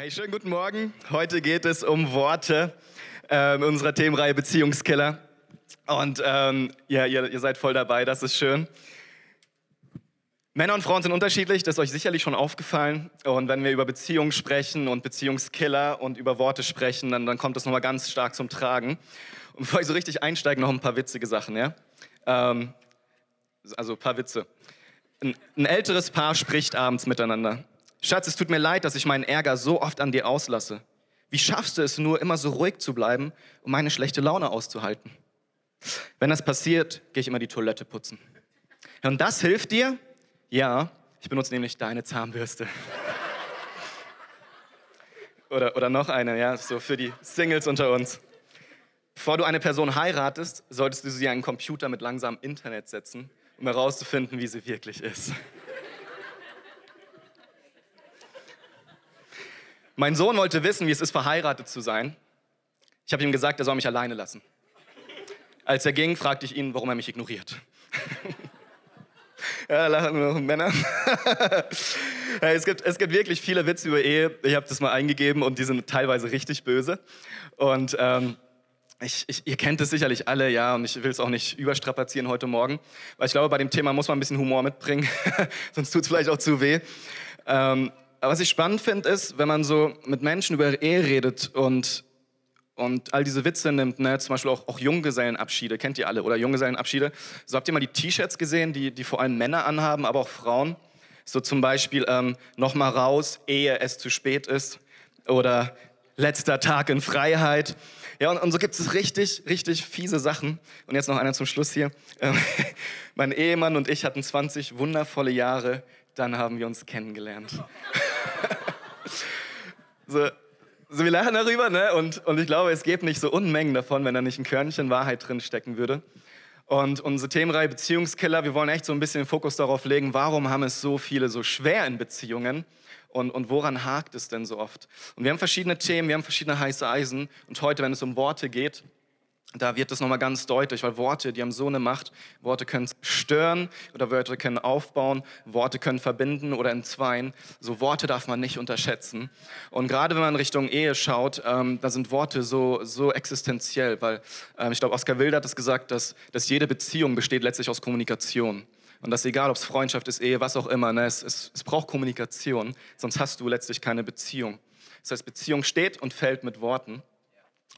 Hey, schönen guten Morgen. Heute geht es um Worte äh, in unserer Themenreihe Beziehungskiller. Und ähm, ja, ihr, ihr seid voll dabei, das ist schön. Männer und Frauen sind unterschiedlich, das ist euch sicherlich schon aufgefallen. Und wenn wir über Beziehungen sprechen und Beziehungskiller und über Worte sprechen, dann, dann kommt das nochmal ganz stark zum Tragen. Und bevor ich so richtig einsteige, noch ein paar witzige Sachen, ja? Ähm, also ein paar Witze. Ein, ein älteres Paar spricht abends miteinander. Schatz, es tut mir leid, dass ich meinen Ärger so oft an dir auslasse. Wie schaffst du es nur, immer so ruhig zu bleiben, um meine schlechte Laune auszuhalten? Wenn das passiert, gehe ich immer die Toilette putzen. Und das hilft dir? Ja, ich benutze nämlich deine Zahnbürste. Oder, oder noch eine, ja, so für die Singles unter uns. Bevor du eine Person heiratest, solltest du sie an einen Computer mit langsamem Internet setzen, um herauszufinden, wie sie wirklich ist. Mein Sohn wollte wissen, wie es ist, verheiratet zu sein. Ich habe ihm gesagt, er soll mich alleine lassen. Als er ging, fragte ich ihn, warum er mich ignoriert. ja, lachen nur noch Männer. es, gibt, es gibt wirklich viele Witze über Ehe. Ich habe das mal eingegeben und die sind teilweise richtig böse. Und ähm, ich, ich, ihr kennt es sicherlich alle, ja, und ich will es auch nicht überstrapazieren heute Morgen, weil ich glaube, bei dem Thema muss man ein bisschen Humor mitbringen, sonst tut es vielleicht auch zu weh. Ähm, aber was ich spannend finde, ist, wenn man so mit Menschen über Ehe redet und, und all diese Witze nimmt, ne? zum Beispiel auch, auch Junggesellenabschiede, kennt ihr alle, oder Junggesellenabschiede. So habt ihr mal die T-Shirts gesehen, die, die vor allem Männer anhaben, aber auch Frauen. So zum Beispiel ähm, nochmal raus, ehe es zu spät ist. Oder letzter Tag in Freiheit. Ja, und, und so gibt es richtig, richtig fiese Sachen. Und jetzt noch einer zum Schluss hier. Ähm, mein Ehemann und ich hatten 20 wundervolle Jahre, dann haben wir uns kennengelernt. so, so, wir lachen darüber, ne? Und, und ich glaube, es gäbe nicht so Unmengen davon, wenn da nicht ein Körnchen Wahrheit drin stecken würde. Und unsere Themenreihe Beziehungskiller, wir wollen echt so ein bisschen den Fokus darauf legen, warum haben es so viele so schwer in Beziehungen und, und woran hakt es denn so oft? Und wir haben verschiedene Themen, wir haben verschiedene heiße Eisen. Und heute, wenn es um Worte geht, da wird das nochmal ganz deutlich, weil Worte, die haben so eine Macht. Worte können stören oder Worte können aufbauen, Worte können verbinden oder entzweien. So Worte darf man nicht unterschätzen. Und gerade wenn man Richtung Ehe schaut, ähm, da sind Worte so, so existenziell, weil ähm, ich glaube, Oskar Wilde hat es gesagt, dass, dass jede Beziehung besteht letztlich aus Kommunikation. Und das egal, ob es Freundschaft ist, Ehe, was auch immer. Ne? Es, es, es braucht Kommunikation, sonst hast du letztlich keine Beziehung. Das heißt, Beziehung steht und fällt mit Worten.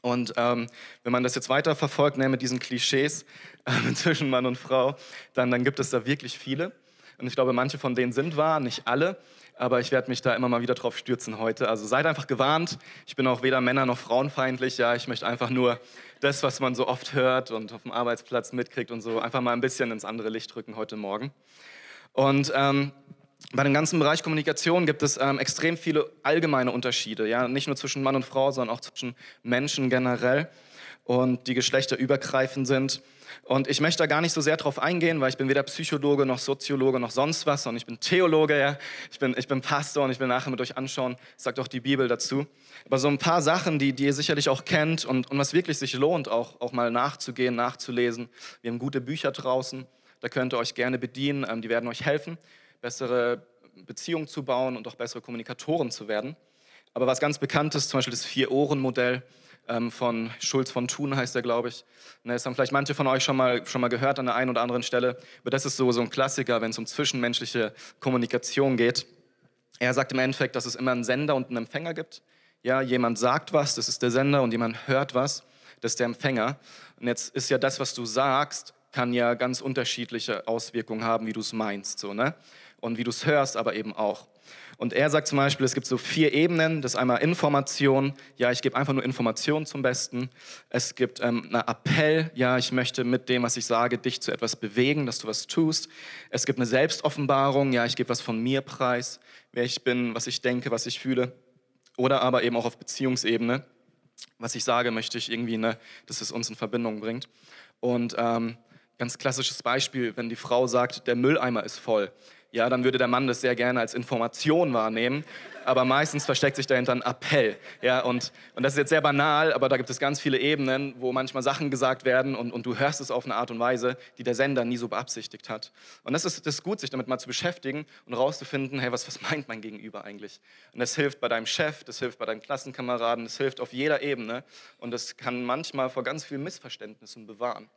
Und ähm, wenn man das jetzt weiter verfolgt, ne, mit diesen Klischees äh, zwischen Mann und Frau, dann, dann gibt es da wirklich viele. Und ich glaube, manche von denen sind wahr, nicht alle. Aber ich werde mich da immer mal wieder drauf stürzen heute. Also seid einfach gewarnt. Ich bin auch weder Männer noch frauenfeindlich. Ja, ich möchte einfach nur das, was man so oft hört und auf dem Arbeitsplatz mitkriegt und so, einfach mal ein bisschen ins andere Licht rücken heute Morgen. Und ähm, bei dem ganzen Bereich Kommunikation gibt es ähm, extrem viele allgemeine Unterschiede, ja, nicht nur zwischen Mann und Frau, sondern auch zwischen Menschen generell und die geschlechterübergreifend sind. Und ich möchte da gar nicht so sehr drauf eingehen, weil ich bin weder Psychologe noch Soziologe noch sonst was, sondern ich bin Theologe, ja. ich, bin, ich bin Pastor und ich will nachher mit euch anschauen, sagt auch die Bibel dazu. Aber so ein paar Sachen, die, die ihr sicherlich auch kennt und, und was wirklich sich lohnt, auch, auch mal nachzugehen, nachzulesen. Wir haben gute Bücher draußen, da könnt ihr euch gerne bedienen, ähm, die werden euch helfen bessere Beziehungen zu bauen und auch bessere Kommunikatoren zu werden. Aber was ganz bekannt ist, zum Beispiel das Vier-Ohren-Modell ähm, von Schulz von Thun heißt er, glaube ich. Ne, das haben vielleicht manche von euch schon mal, schon mal gehört an der einen oder anderen Stelle. Aber das ist so, so ein Klassiker, wenn es um zwischenmenschliche Kommunikation geht. Er sagt im Endeffekt, dass es immer einen Sender und einen Empfänger gibt. Ja, jemand sagt was, das ist der Sender, und jemand hört was, das ist der Empfänger. Und jetzt ist ja das, was du sagst, kann ja ganz unterschiedliche Auswirkungen haben, wie du es meinst. So, ne? Und wie du es hörst, aber eben auch. Und er sagt zum Beispiel, es gibt so vier Ebenen. Das ist einmal Information. Ja, ich gebe einfach nur Informationen zum Besten. Es gibt ähm, einen Appell. Ja, ich möchte mit dem, was ich sage, dich zu etwas bewegen, dass du was tust. Es gibt eine Selbstoffenbarung. Ja, ich gebe was von mir preis, wer ich bin, was ich denke, was ich fühle. Oder aber eben auch auf Beziehungsebene. Was ich sage, möchte ich irgendwie, ne, dass es uns in Verbindung bringt. Und ähm, ganz klassisches Beispiel, wenn die Frau sagt, der Mülleimer ist voll ja, dann würde der Mann das sehr gerne als Information wahrnehmen. Aber meistens versteckt sich dahinter ein Appell. Ja, und, und das ist jetzt sehr banal, aber da gibt es ganz viele Ebenen, wo manchmal Sachen gesagt werden und, und du hörst es auf eine Art und Weise, die der Sender nie so beabsichtigt hat. Und das ist, das ist gut, sich damit mal zu beschäftigen und rauszufinden, hey, was, was meint mein Gegenüber eigentlich? Und das hilft bei deinem Chef, das hilft bei deinen Klassenkameraden, das hilft auf jeder Ebene und das kann manchmal vor ganz vielen Missverständnissen bewahren.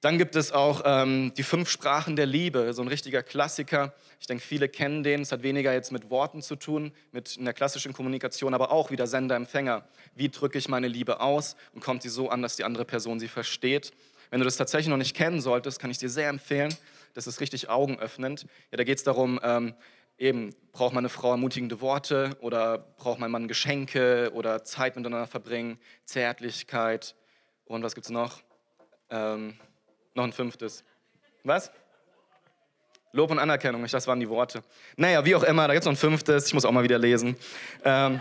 Dann gibt es auch ähm, die fünf Sprachen der Liebe, so ein richtiger Klassiker. Ich denke, viele kennen den. Es hat weniger jetzt mit Worten zu tun, mit einer klassischen Kommunikation, aber auch wieder Sender-Empfänger. Wie drücke ich meine Liebe aus und kommt sie so an, dass die andere Person sie versteht? Wenn du das tatsächlich noch nicht kennen solltest, kann ich dir sehr empfehlen. Das ist richtig augenöffnend. Ja, da geht es darum, ähm, eben, braucht meine Frau ermutigende Worte oder braucht mein Mann Geschenke oder Zeit miteinander verbringen, Zärtlichkeit und was gibt es noch? Ähm, noch ein fünftes. Was? Lob und Anerkennung, das waren die Worte. Naja, wie auch immer, da gibt es noch ein fünftes, ich muss auch mal wieder lesen. Ähm,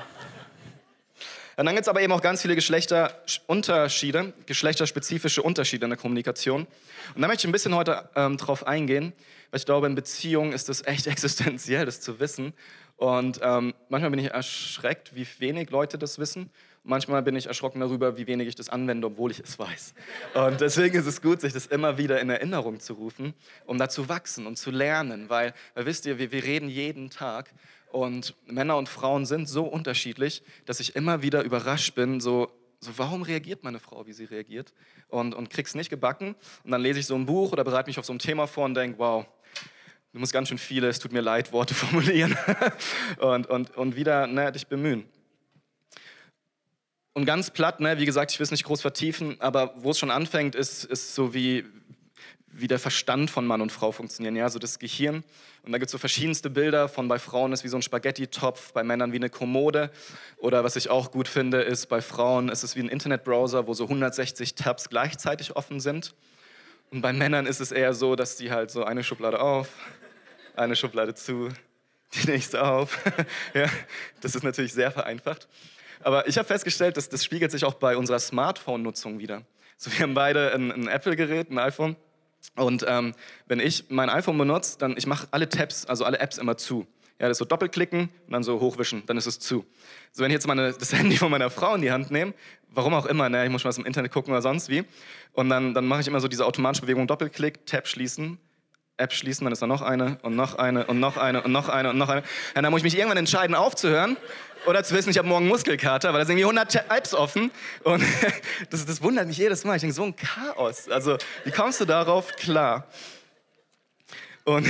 und dann gibt es aber eben auch ganz viele Geschlechterunterschiede, geschlechterspezifische Unterschiede in der Kommunikation. Und da möchte ich ein bisschen heute ähm, drauf eingehen, weil ich glaube, in Beziehungen ist es echt existenziell, das zu wissen. Und ähm, manchmal bin ich erschreckt, wie wenig Leute das wissen. Manchmal bin ich erschrocken darüber, wie wenig ich das anwende, obwohl ich es weiß. Und deswegen ist es gut, sich das immer wieder in Erinnerung zu rufen, um da zu wachsen und zu lernen. Weil, weil wisst ihr, wir, wir reden jeden Tag und Männer und Frauen sind so unterschiedlich, dass ich immer wieder überrascht bin, so, so warum reagiert meine Frau, wie sie reagiert? Und, und krieg's nicht gebacken. Und dann lese ich so ein Buch oder bereite mich auf so ein Thema vor und denke, wow, du musst ganz schön viele, es tut mir leid, Worte formulieren und, und, und wieder ne, dich bemühen. Und ganz platt, ne, wie gesagt, ich will es nicht groß vertiefen, aber wo es schon anfängt, ist, ist so wie, wie der Verstand von Mann und Frau funktionieren, ja, so das Gehirn. Und da gibt es so verschiedenste Bilder von bei Frauen ist wie so ein Spaghetti-Topf, bei Männern wie eine Kommode. Oder was ich auch gut finde, ist bei Frauen ist es wie ein Internetbrowser, wo so 160 Tabs gleichzeitig offen sind. Und bei Männern ist es eher so, dass die halt so eine Schublade auf, eine Schublade zu, die nächste auf. ja, das ist natürlich sehr vereinfacht. Aber ich habe festgestellt, dass das spiegelt sich auch bei unserer Smartphone-Nutzung wieder. So, wir haben beide ein, ein Apple-Gerät, ein iPhone. Und ähm, wenn ich mein iPhone benutze, dann ich mache alle Tabs, also alle Apps immer zu. Ja, das so doppelklicken und dann so hochwischen, dann ist es zu. So, wenn ich jetzt meine, das Handy von meiner Frau in die Hand nehme, warum auch immer, ne, ich muss schon was im Internet gucken oder sonst wie, und dann, dann mache ich immer so diese automatische Bewegung, Doppelklick, Tab schließen, App schließen, dann ist da noch eine und noch eine und noch eine und noch eine und noch eine. Ja, dann muss ich mich irgendwann entscheiden, aufzuhören oder zu wissen, ich habe morgen Muskelkater, weil da sind irgendwie 100 Apps offen. Und das, das wundert mich jedes Mal. Ich denke, so ein Chaos. Also, wie kommst du darauf klar? Und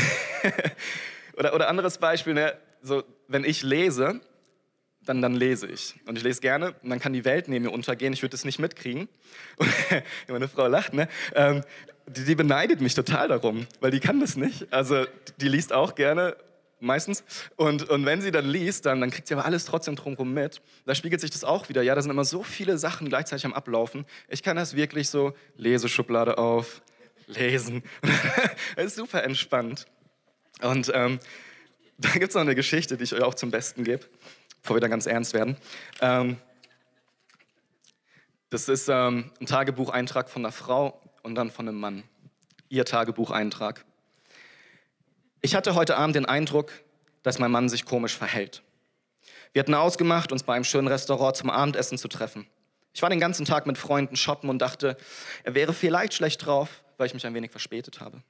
oder, oder anderes Beispiel, ne? so, wenn ich lese, dann, dann lese ich. Und ich lese gerne und dann kann die Welt neben mir untergehen. Ich würde es nicht mitkriegen. Und meine Frau lacht, ne? Ähm, die, die beneidet mich total darum, weil die kann das nicht. Also die liest auch gerne meistens. Und, und wenn sie dann liest, dann, dann kriegt sie aber alles trotzdem drumherum mit. Da spiegelt sich das auch wieder. Ja, da sind immer so viele Sachen gleichzeitig am Ablaufen. Ich kann das wirklich so, Leseschublade auf, lesen. das ist super entspannt. Und ähm, da gibt es noch eine Geschichte, die ich euch auch zum Besten gebe, bevor wir dann ganz ernst werden. Ähm, das ist ähm, ein Tagebucheintrag von einer Frau und dann von einem Mann. Ihr Tagebucheintrag. Ich hatte heute Abend den Eindruck, dass mein Mann sich komisch verhält. Wir hatten ausgemacht, uns bei einem schönen Restaurant zum Abendessen zu treffen. Ich war den ganzen Tag mit Freunden shoppen und dachte, er wäre vielleicht schlecht drauf, weil ich mich ein wenig verspätet habe.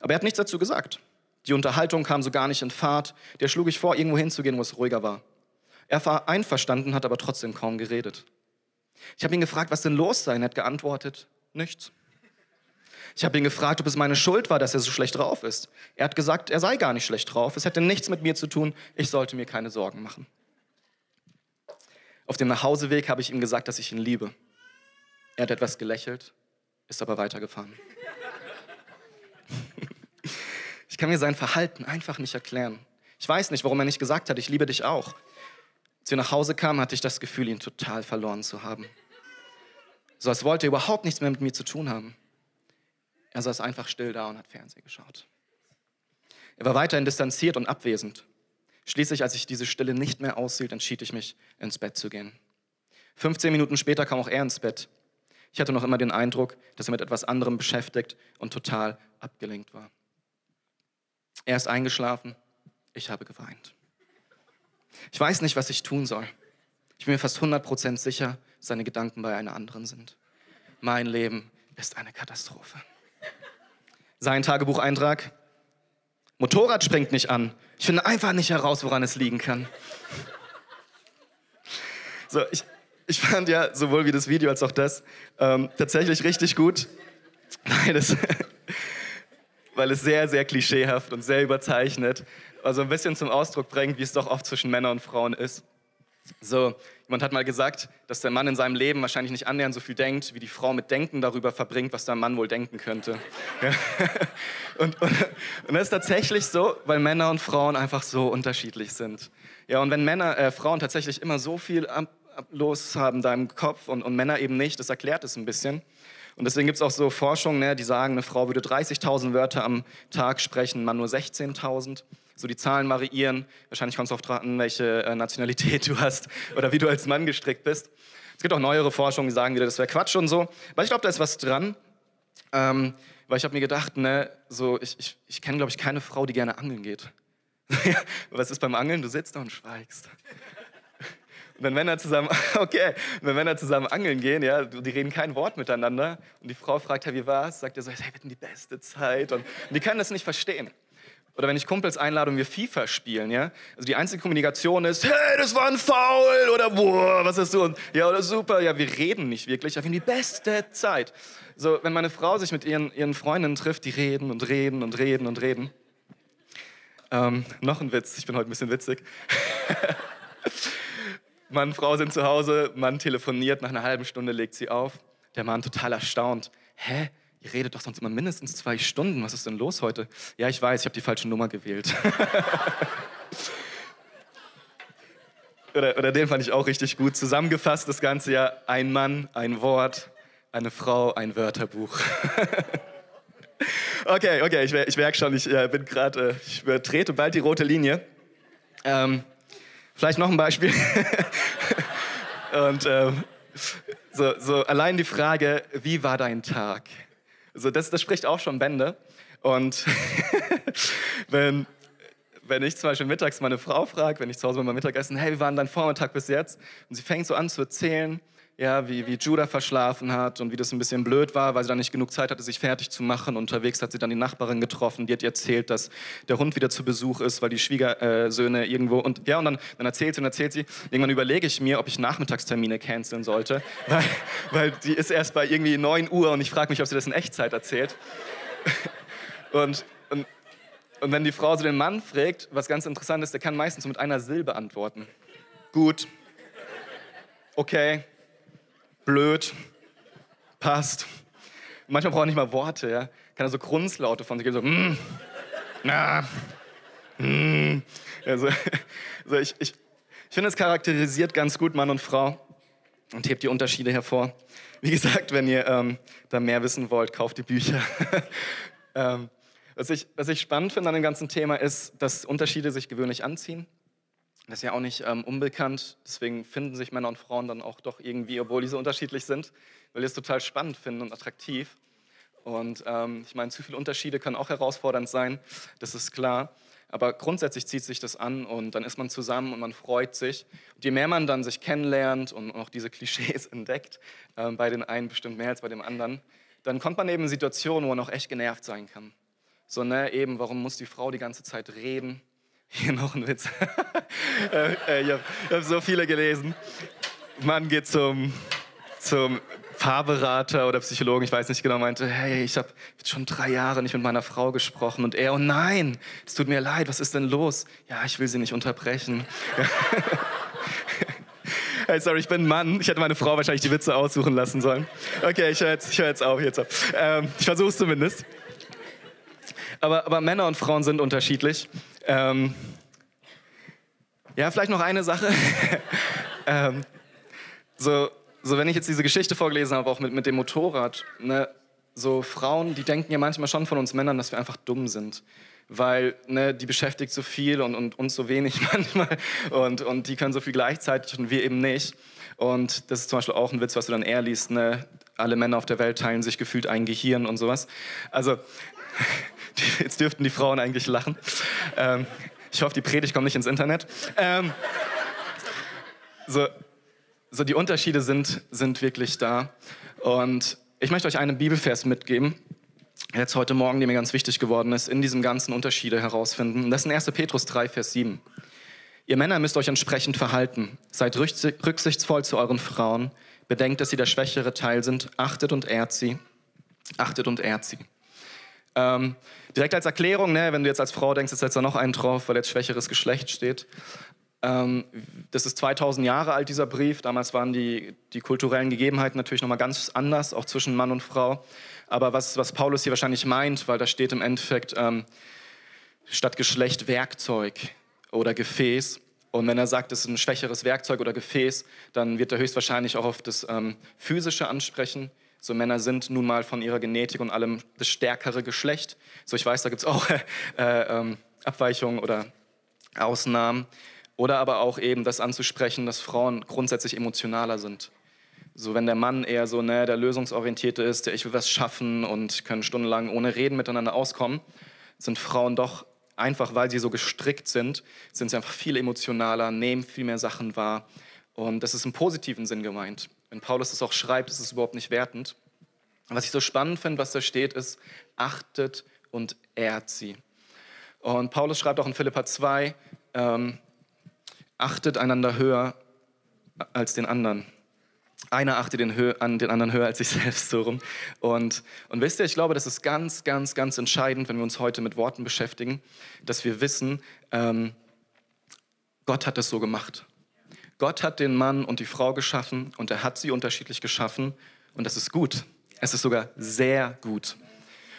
Aber er hat nichts dazu gesagt. Die Unterhaltung kam so gar nicht in Fahrt. Der schlug ich vor, irgendwo hinzugehen, wo es ruhiger war. Er war einverstanden, hat aber trotzdem kaum geredet. Ich habe ihn gefragt, was denn los sei. Er hat geantwortet, nichts. Ich habe ihn gefragt, ob es meine Schuld war, dass er so schlecht drauf ist. Er hat gesagt, er sei gar nicht schlecht drauf. Es hätte nichts mit mir zu tun. Ich sollte mir keine Sorgen machen. Auf dem Nachhauseweg habe ich ihm gesagt, dass ich ihn liebe. Er hat etwas gelächelt, ist aber weitergefahren. Ich kann mir sein Verhalten einfach nicht erklären. Ich weiß nicht, warum er nicht gesagt hat, ich liebe dich auch. Als wir nach Hause kamen, hatte ich das Gefühl, ihn total verloren zu haben. So als wollte er überhaupt nichts mehr mit mir zu tun haben. Er saß einfach still da und hat Fernsehen geschaut. Er war weiterhin distanziert und abwesend. Schließlich, als ich diese Stille nicht mehr aushielt, entschied ich mich, ins Bett zu gehen. 15 Minuten später kam auch er ins Bett. Ich hatte noch immer den Eindruck, dass er mit etwas anderem beschäftigt und total abgelenkt war. Er ist eingeschlafen, ich habe geweint. Ich weiß nicht, was ich tun soll. Ich bin mir fast 100% sicher, seine Gedanken bei einer anderen sind. Mein Leben ist eine Katastrophe. Sein Tagebucheintrag. Motorrad springt nicht an. Ich finde einfach nicht heraus, woran es liegen kann. So, ich, ich fand ja sowohl wie das Video als auch das ähm, tatsächlich richtig gut, weil es, weil es sehr, sehr klischeehaft und sehr überzeichnet, also ein bisschen zum Ausdruck bringt, wie es doch oft zwischen Männern und Frauen ist. So, jemand hat mal gesagt, dass der Mann in seinem Leben wahrscheinlich nicht annähernd so viel denkt, wie die Frau mit Denken darüber verbringt, was der Mann wohl denken könnte. Ja. Und, und, und, das ist tatsächlich so, weil Männer und Frauen einfach so unterschiedlich sind. Ja, und wenn Männer, äh, Frauen tatsächlich immer so viel ab, ab, los haben da im Kopf und, und Männer eben nicht, das erklärt es ein bisschen. Und deswegen gibt es auch so Forschungen, ne, die sagen, eine Frau würde 30.000 Wörter am Tag sprechen, ein Mann nur 16.000 so die Zahlen variieren. Wahrscheinlich kommst du auf dran, welche äh, Nationalität du hast oder wie du als Mann gestrickt bist. Es gibt auch neuere Forschungen, die sagen wieder, das wäre Quatsch und so. Aber ich glaube, da ist was dran. Ähm, weil ich habe mir gedacht, ne, so, ich, ich, ich kenne, glaube ich, keine Frau, die gerne angeln geht. was ist beim Angeln? Du sitzt da und schweigst. Wenn Männer zusammen, okay, wenn Männer zusammen angeln gehen, ja, die reden kein Wort miteinander und die Frau fragt, hey, wie war's? Sagt er so, hey, wir hatten die beste Zeit und, und die können das nicht verstehen. Oder wenn ich Kumpels einlade und wir FIFA spielen, ja? Also die einzige Kommunikation ist, hey, das war ein Foul oder boah, was hast du? Und, ja, oder super, ja, wir reden nicht wirklich, aber wir haben die beste Zeit. So, wenn meine Frau sich mit ihren, ihren Freundinnen trifft, die reden und reden und reden und reden. Ähm, noch ein Witz, ich bin heute ein bisschen witzig. Mann und Frau sind zu Hause, Mann telefoniert, nach einer halben Stunde legt sie auf. Der Mann total erstaunt. Hä? Ihr redet doch sonst immer mindestens zwei Stunden. Was ist denn los heute? Ja, ich weiß, ich habe die falsche Nummer gewählt. oder, oder den fand ich auch richtig gut. Zusammengefasst das Ganze ja ein Mann, ein Wort, eine Frau, ein Wörterbuch. okay, okay, ich, ich merke schon, ich äh, bin gerade, äh, ich übertrete bald die rote Linie. Ähm, vielleicht noch ein Beispiel. Und ähm, so, so allein die Frage, wie war dein Tag? So, das, das spricht auch schon Bände. Und wenn, wenn ich zum Beispiel mittags meine Frau frage, wenn ich zu Hause beim Mittagessen, hey, wie war denn dein Vormittag bis jetzt? Und sie fängt so an zu erzählen, ja, wie, wie Judah verschlafen hat und wie das ein bisschen blöd war, weil sie dann nicht genug Zeit hatte, sich fertig zu machen. Unterwegs hat sie dann die Nachbarin getroffen, die hat ihr erzählt, dass der Hund wieder zu Besuch ist, weil die Schwiegersöhne irgendwo und ja, und dann, dann erzählt sie und erzählt sie. Irgendwann überlege ich mir, ob ich Nachmittagstermine canceln sollte, weil, weil die ist erst bei irgendwie 9 Uhr und ich frage mich, ob sie das in Echtzeit erzählt. Und, und, und wenn die Frau so den Mann fragt, was ganz interessant ist, der kann meistens mit einer Silbe antworten. Gut. Okay blöd, passt. Manchmal braucht er nicht mal Worte, ja. Kann er so Grunzlaute von sich geben, so, mm, na, mm. Also, also ich, ich, ich finde, es charakterisiert ganz gut Mann und Frau und hebt die Unterschiede hervor. Wie gesagt, wenn ihr ähm, da mehr wissen wollt, kauft die Bücher. ähm, was, ich, was ich spannend finde an dem ganzen Thema ist, dass Unterschiede sich gewöhnlich anziehen. Das ist ja auch nicht ähm, unbekannt. Deswegen finden sich Männer und Frauen dann auch doch irgendwie, obwohl die so unterschiedlich sind, weil die es total spannend finden und attraktiv. Und ähm, ich meine, zu viele Unterschiede können auch herausfordernd sein, das ist klar. Aber grundsätzlich zieht sich das an und dann ist man zusammen und man freut sich. Und je mehr man dann sich kennenlernt und auch diese Klischees entdeckt, äh, bei den einen bestimmt mehr als bei dem anderen, dann kommt man eben in Situationen, wo man auch echt genervt sein kann. So, ne, eben, warum muss die Frau die ganze Zeit reden? Hier noch ein Witz. Äh, äh, ich habe hab so viele gelesen. Mann geht zum, zum Paarberater oder Psychologen, ich weiß nicht genau, meinte, hey, ich habe schon drei Jahre nicht mit meiner Frau gesprochen. Und er, oh nein, es tut mir leid, was ist denn los? Ja, ich will sie nicht unterbrechen. hey, sorry, ich bin Mann. Ich hätte meine Frau wahrscheinlich die Witze aussuchen lassen sollen. Okay, ich höre jetzt, hör jetzt auf. Jetzt auf. Ähm, ich versuche es zumindest. Aber, aber Männer und Frauen sind unterschiedlich. Ähm, ja, vielleicht noch eine Sache. ähm, so, so, wenn ich jetzt diese Geschichte vorgelesen habe, auch mit, mit dem Motorrad, ne, so Frauen, die denken ja manchmal schon von uns Männern, dass wir einfach dumm sind. Weil ne, die beschäftigt so viel und, und uns so wenig manchmal. Und, und die können so viel gleichzeitig und wir eben nicht. Und das ist zum Beispiel auch ein Witz, was du dann eher liest. Ne? Alle Männer auf der Welt teilen sich gefühlt ein Gehirn und sowas. Also Jetzt dürften die Frauen eigentlich lachen. Ähm, ich hoffe, die Predigt kommt nicht ins Internet. Ähm, so, so die Unterschiede sind, sind wirklich da. Und ich möchte euch einen Bibelvers mitgeben, jetzt heute Morgen, der mir ganz wichtig geworden ist, in diesem ganzen Unterschiede herausfinden. Das ist in 1. Petrus 3, Vers 7. Ihr Männer müsst euch entsprechend verhalten. Seid rücksichtsvoll zu euren Frauen. Bedenkt, dass sie der schwächere Teil sind. Achtet und ehrt sie. Achtet und ehrt sie. Ähm, direkt als Erklärung, ne, wenn du jetzt als Frau denkst, jetzt setzt da noch einen drauf, weil jetzt schwächeres Geschlecht steht. Ähm, das ist 2000 Jahre alt, dieser Brief. Damals waren die, die kulturellen Gegebenheiten natürlich nochmal ganz anders, auch zwischen Mann und Frau. Aber was, was Paulus hier wahrscheinlich meint, weil da steht im Endeffekt ähm, statt Geschlecht Werkzeug oder Gefäß. Und wenn er sagt, es ist ein schwächeres Werkzeug oder Gefäß, dann wird er höchstwahrscheinlich auch auf das ähm, Physische ansprechen. So Männer sind nun mal von ihrer Genetik und allem das stärkere Geschlecht. So ich weiß, da gibt es auch äh, äh, Abweichungen oder Ausnahmen. Oder aber auch eben das anzusprechen, dass Frauen grundsätzlich emotionaler sind. So wenn der Mann eher so ne, der lösungsorientierte ist, der ich will was schaffen und können stundenlang ohne Reden miteinander auskommen, sind Frauen doch einfach, weil sie so gestrickt sind, sind sie einfach viel emotionaler, nehmen viel mehr Sachen wahr. Und das ist im positiven Sinn gemeint. Wenn Paulus das auch schreibt, ist es überhaupt nicht wertend. Was ich so spannend finde, was da steht, ist, achtet und ehrt sie. Und Paulus schreibt auch in Philippa 2, ähm, achtet einander höher als den anderen. Einer achtet den, an den anderen höher als sich selbst so rum. Und, und wisst ihr, ich glaube, das ist ganz, ganz, ganz entscheidend, wenn wir uns heute mit Worten beschäftigen, dass wir wissen, ähm, Gott hat das so gemacht. Gott hat den Mann und die Frau geschaffen und er hat sie unterschiedlich geschaffen und das ist gut. Es ist sogar sehr gut.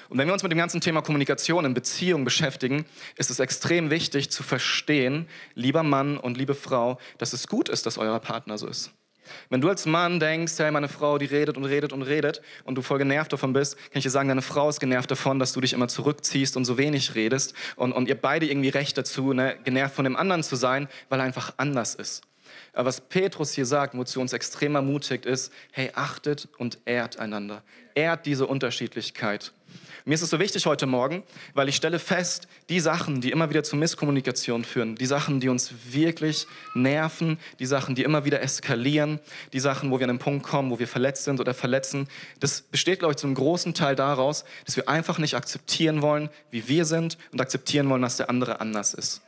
Und wenn wir uns mit dem ganzen Thema Kommunikation in Beziehung beschäftigen, ist es extrem wichtig zu verstehen, lieber Mann und liebe Frau, dass es gut ist, dass euer Partner so ist. Wenn du als Mann denkst, hey, meine Frau, die redet und redet und redet und du voll genervt davon bist, kann ich dir sagen, deine Frau ist genervt davon, dass du dich immer zurückziehst und so wenig redest und, und ihr beide irgendwie recht dazu, ne, genervt von dem anderen zu sein, weil er einfach anders ist. Aber was Petrus hier sagt, wozu uns extrem ermutigt, ist, hey, achtet und ehrt einander. Ehrt diese Unterschiedlichkeit. Mir ist es so wichtig heute Morgen, weil ich stelle fest, die Sachen, die immer wieder zu Misskommunikation führen, die Sachen, die uns wirklich nerven, die Sachen, die immer wieder eskalieren, die Sachen, wo wir an einen Punkt kommen, wo wir verletzt sind oder verletzen, das besteht, glaube ich, zu einem großen Teil daraus, dass wir einfach nicht akzeptieren wollen, wie wir sind und akzeptieren wollen, dass der andere anders ist.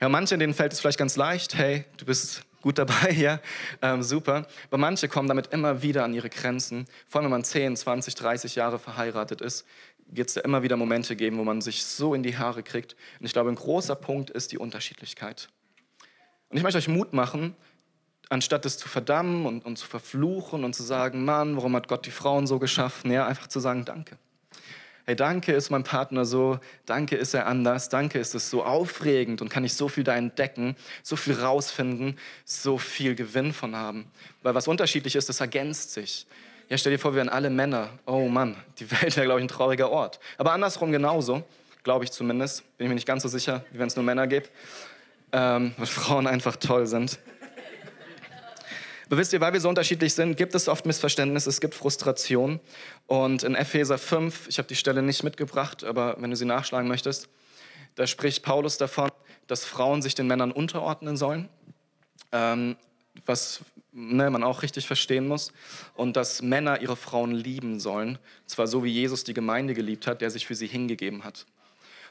Ja, manche, denen fällt es vielleicht ganz leicht, hey, du bist gut dabei, ja, ähm, super. Aber manche kommen damit immer wieder an ihre Grenzen. Vor allem, wenn man 10, 20, 30 Jahre verheiratet ist, wird es da immer wieder Momente geben, wo man sich so in die Haare kriegt. Und ich glaube, ein großer Punkt ist die Unterschiedlichkeit. Und ich möchte euch Mut machen, anstatt es zu verdammen und, und zu verfluchen und zu sagen, Mann, warum hat Gott die Frauen so geschaffen? Ja, einfach zu sagen, danke. Hey, danke ist mein Partner so, danke ist er anders, danke ist es so aufregend und kann ich so viel da entdecken, so viel rausfinden, so viel Gewinn von haben. Weil was unterschiedlich ist, das ergänzt sich. Ja, stell dir vor, wir wären alle Männer. Oh Mann, die Welt wäre, glaube ich, ein trauriger Ort. Aber andersrum genauso, glaube ich zumindest. Bin ich mir nicht ganz so sicher, wie wenn es nur Männer gibt. Ähm, weil Frauen einfach toll sind. Aber wisst ihr, weil wir so unterschiedlich sind, gibt es oft Missverständnisse, es gibt Frustration. Und in Epheser 5, ich habe die Stelle nicht mitgebracht, aber wenn du sie nachschlagen möchtest, da spricht Paulus davon, dass Frauen sich den Männern unterordnen sollen. Ähm, was ne, man auch richtig verstehen muss. Und dass Männer ihre Frauen lieben sollen. Zwar so, wie Jesus die Gemeinde geliebt hat, der sich für sie hingegeben hat.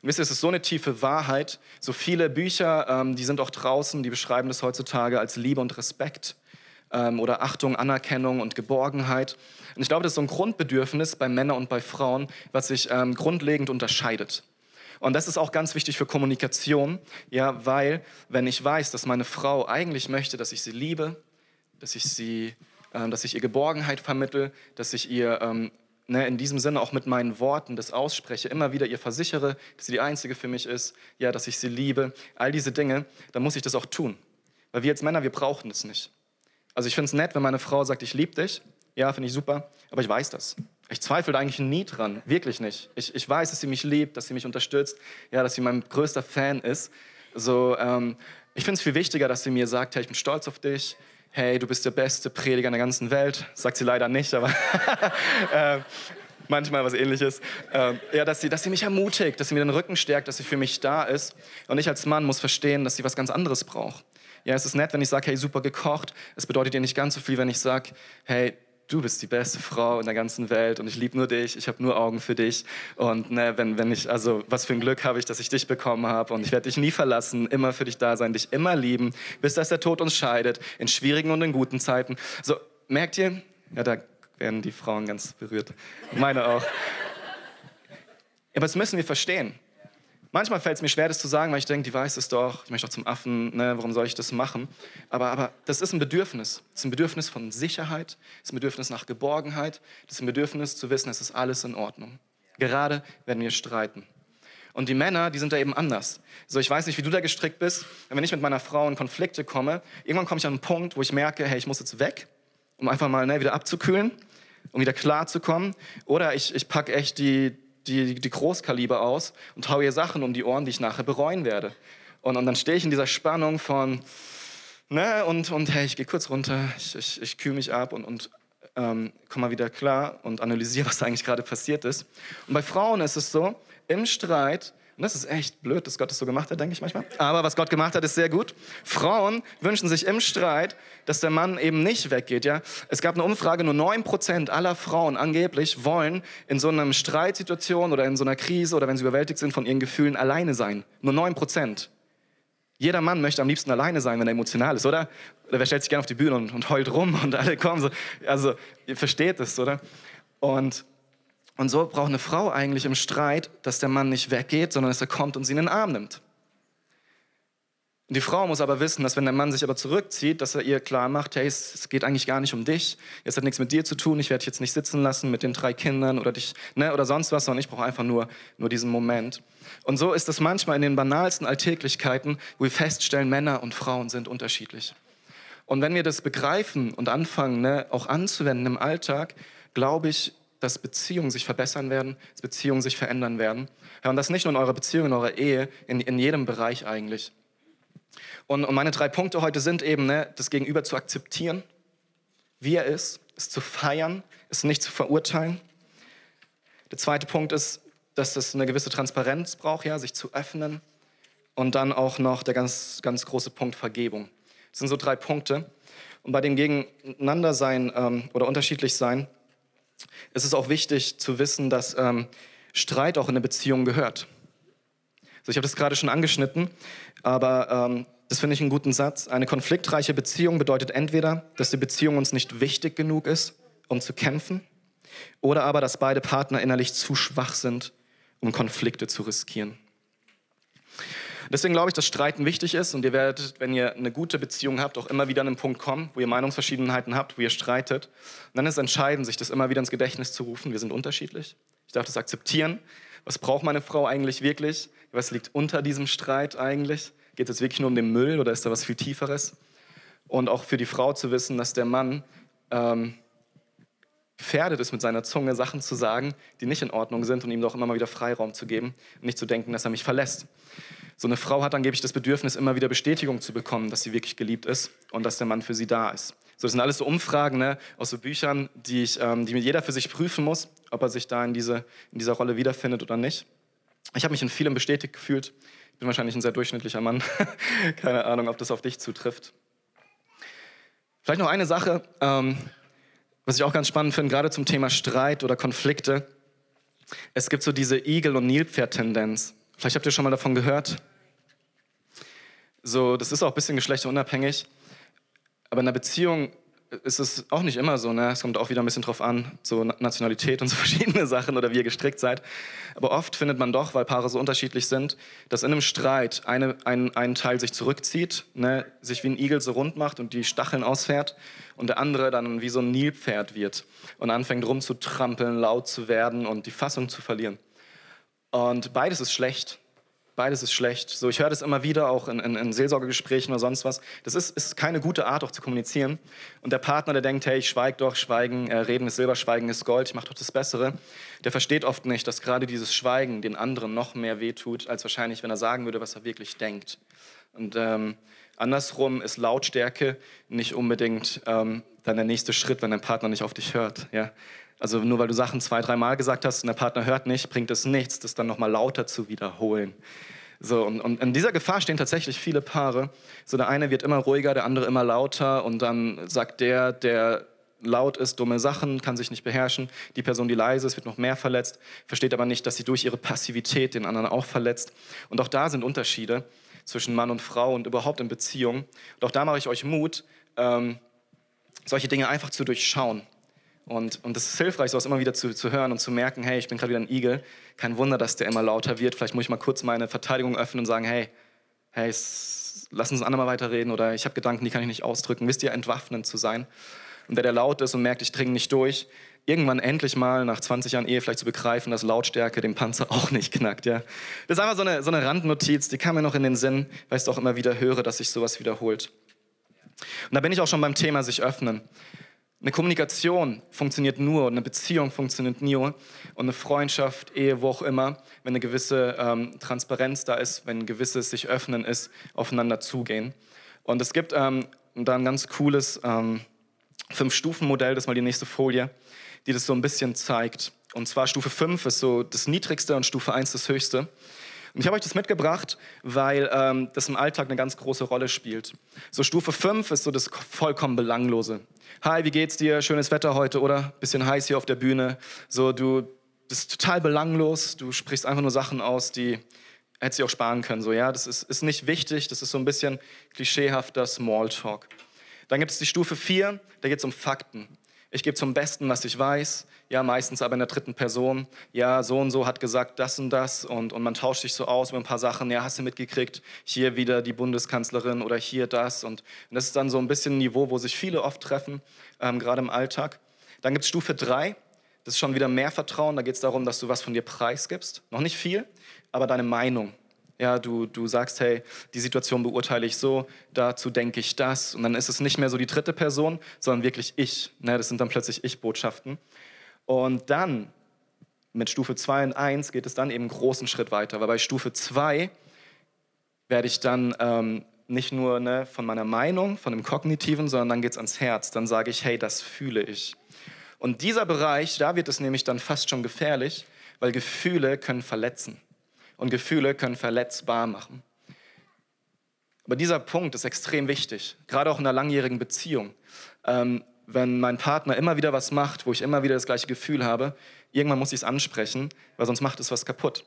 Und wisst ihr, es ist so eine tiefe Wahrheit. So viele Bücher, ähm, die sind auch draußen, die beschreiben das heutzutage als Liebe und Respekt ähm, oder Achtung, Anerkennung und Geborgenheit. Und ich glaube, das ist so ein Grundbedürfnis bei Männern und bei Frauen, was sich ähm, grundlegend unterscheidet. Und das ist auch ganz wichtig für Kommunikation, ja, weil wenn ich weiß, dass meine Frau eigentlich möchte, dass ich sie liebe, dass ich, sie, äh, dass ich ihr Geborgenheit vermittel, dass ich ihr ähm, ne, in diesem Sinne auch mit meinen Worten das ausspreche, immer wieder ihr versichere, dass sie die Einzige für mich ist, ja, dass ich sie liebe, all diese Dinge, dann muss ich das auch tun. Weil wir als Männer, wir brauchen das nicht. Also ich finde es nett, wenn meine Frau sagt, ich liebe dich. Ja, finde ich super, aber ich weiß das. Ich zweifle eigentlich nie dran, wirklich nicht. Ich, ich weiß, dass sie mich liebt, dass sie mich unterstützt, ja, dass sie mein größter Fan ist. So, ähm, ich finde es viel wichtiger, dass sie mir sagt, hey, ich bin stolz auf dich, hey, du bist der beste Prediger in der ganzen Welt. Sagt sie leider nicht, aber äh, manchmal was ähnliches. Ähm, ja, dass sie, dass sie mich ermutigt, dass sie mir den Rücken stärkt, dass sie für mich da ist. Und ich als Mann muss verstehen, dass sie was ganz anderes braucht. Ja, es ist nett, wenn ich sage, hey, super gekocht. Es bedeutet ihr nicht ganz so viel, wenn ich sage, hey, du bist die beste Frau in der ganzen Welt und ich liebe nur dich, ich habe nur Augen für dich. Und ne, wenn, wenn ich, also was für ein Glück habe ich, dass ich dich bekommen habe und ich werde dich nie verlassen, immer für dich da sein, dich immer lieben, bis dass der Tod uns scheidet, in schwierigen und in guten Zeiten. So, merkt ihr? Ja, da werden die Frauen ganz berührt. Meine auch. Aber das müssen wir verstehen. Manchmal fällt es mir schwer, das zu sagen, weil ich denke, die weiß es doch, ich möchte doch zum Affen, ne, warum soll ich das machen? Aber, aber das ist ein Bedürfnis. Das ist ein Bedürfnis von Sicherheit, das ist ein Bedürfnis nach Geborgenheit, das ist ein Bedürfnis zu wissen, es ist alles in Ordnung. Gerade wenn wir streiten. Und die Männer, die sind da eben anders. So, ich weiß nicht, wie du da gestrickt bist. Wenn ich mit meiner Frau in Konflikte komme, irgendwann komme ich an einen Punkt, wo ich merke, hey, ich muss jetzt weg, um einfach mal ne, wieder abzukühlen, um wieder klar zu kommen. Oder ich, ich packe echt die, die, die Großkaliber aus und haue ihr Sachen um die Ohren, die ich nachher bereuen werde. Und, und dann stehe ich in dieser Spannung von, ne, und, und hey, ich gehe kurz runter, ich, ich, ich kühle mich ab und, und ähm, komme mal wieder klar und analysiere, was eigentlich gerade passiert ist. Und bei Frauen ist es so, im Streit und das ist echt blöd, dass Gott das so gemacht hat, denke ich manchmal. Aber was Gott gemacht hat, ist sehr gut. Frauen wünschen sich im Streit, dass der Mann eben nicht weggeht. Ja? Es gab eine Umfrage, nur 9% aller Frauen angeblich wollen in so einer Streitsituation oder in so einer Krise oder wenn sie überwältigt sind von ihren Gefühlen alleine sein. Nur 9%. Jeder Mann möchte am liebsten alleine sein, wenn er emotional ist, oder? Oder wer stellt sich gerne auf die Bühne und, und heult rum und alle kommen so. Also, ihr versteht es, oder? Und und so braucht eine Frau eigentlich im Streit, dass der Mann nicht weggeht, sondern dass er kommt und sie in den Arm nimmt. Die Frau muss aber wissen, dass wenn der Mann sich aber zurückzieht, dass er ihr klar macht, hey, es, geht eigentlich gar nicht um dich, es hat nichts mit dir zu tun, ich werde dich jetzt nicht sitzen lassen mit den drei Kindern oder dich, ne, oder sonst was, sondern ich brauche einfach nur, nur diesen Moment. Und so ist es manchmal in den banalsten Alltäglichkeiten, wo wir feststellen, Männer und Frauen sind unterschiedlich. Und wenn wir das begreifen und anfangen, ne, auch anzuwenden im Alltag, glaube ich, dass Beziehungen sich verbessern werden, dass Beziehungen sich verändern werden. Ja, und das nicht nur in eurer Beziehung, in eurer Ehe, in, in jedem Bereich eigentlich. Und, und meine drei Punkte heute sind eben, ne, das Gegenüber zu akzeptieren, wie er ist, es zu feiern, es nicht zu verurteilen. Der zweite Punkt ist, dass es eine gewisse Transparenz braucht, ja, sich zu öffnen. Und dann auch noch der ganz, ganz große Punkt Vergebung. Das sind so drei Punkte. Und bei dem Gegeneinandersein ähm, oder unterschiedlich sein, es ist auch wichtig zu wissen, dass ähm, Streit auch in eine Beziehung gehört. Also ich habe das gerade schon angeschnitten, aber ähm, das finde ich einen guten Satz. Eine konfliktreiche Beziehung bedeutet entweder, dass die Beziehung uns nicht wichtig genug ist, um zu kämpfen, oder aber, dass beide Partner innerlich zu schwach sind, um Konflikte zu riskieren. Deswegen glaube ich, dass Streiten wichtig ist und ihr werdet, wenn ihr eine gute Beziehung habt, auch immer wieder an einen Punkt kommen, wo ihr Meinungsverschiedenheiten habt, wo ihr streitet. Und dann ist es entscheidend, sich das immer wieder ins Gedächtnis zu rufen. Wir sind unterschiedlich. Ich darf das akzeptieren. Was braucht meine Frau eigentlich wirklich? Was liegt unter diesem Streit eigentlich? Geht es wirklich nur um den Müll oder ist da was viel Tieferes? Und auch für die Frau zu wissen, dass der Mann ähm, gefährdet ist, mit seiner Zunge Sachen zu sagen, die nicht in Ordnung sind und ihm doch immer mal wieder Freiraum zu geben und nicht zu denken, dass er mich verlässt. So eine Frau hat angeblich das Bedürfnis, immer wieder Bestätigung zu bekommen, dass sie wirklich geliebt ist und dass der Mann für sie da ist. So, das sind alles so Umfragen ne, aus so Büchern, die, ich, ähm, die jeder für sich prüfen muss, ob er sich da in, diese, in dieser Rolle wiederfindet oder nicht. Ich habe mich in vielem bestätigt gefühlt. Ich bin wahrscheinlich ein sehr durchschnittlicher Mann. Keine Ahnung, ob das auf dich zutrifft. Vielleicht noch eine Sache, ähm, was ich auch ganz spannend finde, gerade zum Thema Streit oder Konflikte. Es gibt so diese Igel- und Nilpferd-Tendenz. Vielleicht habt ihr schon mal davon gehört. So, das ist auch ein bisschen geschlechterunabhängig. Aber in einer Beziehung ist es auch nicht immer so. Ne? Es kommt auch wieder ein bisschen drauf an, so Nationalität und so verschiedene Sachen oder wie ihr gestrickt seid. Aber oft findet man doch, weil Paare so unterschiedlich sind, dass in einem Streit eine, ein, ein Teil sich zurückzieht, ne? sich wie ein Igel so rund macht und die Stacheln ausfährt und der andere dann wie so ein Nilpferd wird und anfängt rumzutrampeln, laut zu werden und die Fassung zu verlieren. Und beides ist schlecht. Beides ist schlecht. So, ich höre das immer wieder, auch in, in, in Seelsorgegesprächen oder sonst was. Das ist, ist, keine gute Art, auch zu kommunizieren. Und der Partner, der denkt, hey, ich schweig doch, Schweigen, äh, Reden ist Silber, Schweigen ist Gold, ich mache doch das Bessere, der versteht oft nicht, dass gerade dieses Schweigen den anderen noch mehr wehtut, als wahrscheinlich, wenn er sagen würde, was er wirklich denkt. Und ähm, andersrum ist Lautstärke nicht unbedingt ähm, dann der nächste Schritt, wenn dein Partner nicht auf dich hört. Ja? Also nur weil du Sachen zwei, dreimal gesagt hast und der Partner hört nicht, bringt es nichts, das dann nochmal lauter zu wiederholen. So, und, und in dieser Gefahr stehen tatsächlich viele Paare. So, der eine wird immer ruhiger, der andere immer lauter und dann sagt der, der laut ist, dumme Sachen, kann sich nicht beherrschen. Die Person, die leise ist, wird noch mehr verletzt, versteht aber nicht, dass sie durch ihre Passivität den anderen auch verletzt. Und auch da sind Unterschiede zwischen Mann und Frau und überhaupt in Beziehungen. Und auch da mache ich euch Mut, ähm, solche Dinge einfach zu durchschauen. Und, und das ist hilfreich, sowas immer wieder zu, zu hören und zu merken, hey, ich bin gerade wieder ein Igel. Kein Wunder, dass der immer lauter wird. Vielleicht muss ich mal kurz meine Verteidigung öffnen und sagen, hey, hey, lass uns ein andermal weiterreden oder ich habe Gedanken, die kann ich nicht ausdrücken. Wisst ihr, entwaffnend zu sein. Und der, der laut ist und merkt, ich dringe nicht durch, irgendwann endlich mal nach 20 Jahren Ehe vielleicht zu begreifen, dass Lautstärke den Panzer auch nicht knackt. Ja? Das ist einfach so eine, so eine Randnotiz, die kam mir noch in den Sinn, weil ich es auch immer wieder höre, dass sich sowas wiederholt. Und da bin ich auch schon beim Thema sich öffnen. Eine Kommunikation funktioniert nur, eine Beziehung funktioniert nur und eine Freundschaft, Ehe, wo auch immer, wenn eine gewisse ähm, Transparenz da ist, wenn ein gewisses sich öffnen ist, aufeinander zugehen. Und es gibt ähm, da ein ganz cooles ähm, Fünf-Stufen-Modell, das ist mal die nächste Folie, die das so ein bisschen zeigt. Und zwar Stufe 5 ist so das Niedrigste und Stufe 1 das Höchste. Und ich habe euch das mitgebracht, weil ähm, das im Alltag eine ganz große Rolle spielt. So Stufe 5 ist so das vollkommen Belanglose. Hi, wie geht's dir? Schönes Wetter heute, oder? Bisschen heiß hier auf der Bühne. So, du, das ist total belanglos. Du sprichst einfach nur Sachen aus, die hättest du auch sparen können. So, ja, das ist, ist nicht wichtig. Das ist so ein bisschen klischeehafter Smalltalk. Dann gibt es die Stufe 4, da geht es um Fakten. Ich gebe zum Besten, was ich weiß, ja, meistens aber in der dritten Person. Ja, so und so hat gesagt das und das und, und man tauscht sich so aus über ein paar Sachen. Ja, hast du mitgekriegt, hier wieder die Bundeskanzlerin oder hier das. Und, und das ist dann so ein bisschen ein Niveau, wo sich viele oft treffen, ähm, gerade im Alltag. Dann gibt es Stufe 3, das ist schon wieder mehr Vertrauen. Da geht es darum, dass du was von dir preisgibst. Noch nicht viel, aber deine Meinung. Ja, du, du sagst, hey, die Situation beurteile ich so, dazu denke ich das. Und dann ist es nicht mehr so die dritte Person, sondern wirklich ich. Ne, das sind dann plötzlich Ich-Botschaften. Und dann mit Stufe 2 und 1 geht es dann eben einen großen Schritt weiter, weil bei Stufe 2 werde ich dann ähm, nicht nur ne, von meiner Meinung, von dem Kognitiven, sondern dann geht es ans Herz. Dann sage ich, hey, das fühle ich. Und dieser Bereich, da wird es nämlich dann fast schon gefährlich, weil Gefühle können verletzen und Gefühle können verletzbar machen. Aber dieser Punkt ist extrem wichtig, gerade auch in einer langjährigen Beziehung. Ähm, wenn mein Partner immer wieder was macht, wo ich immer wieder das gleiche Gefühl habe, irgendwann muss ich es ansprechen, weil sonst macht es was kaputt.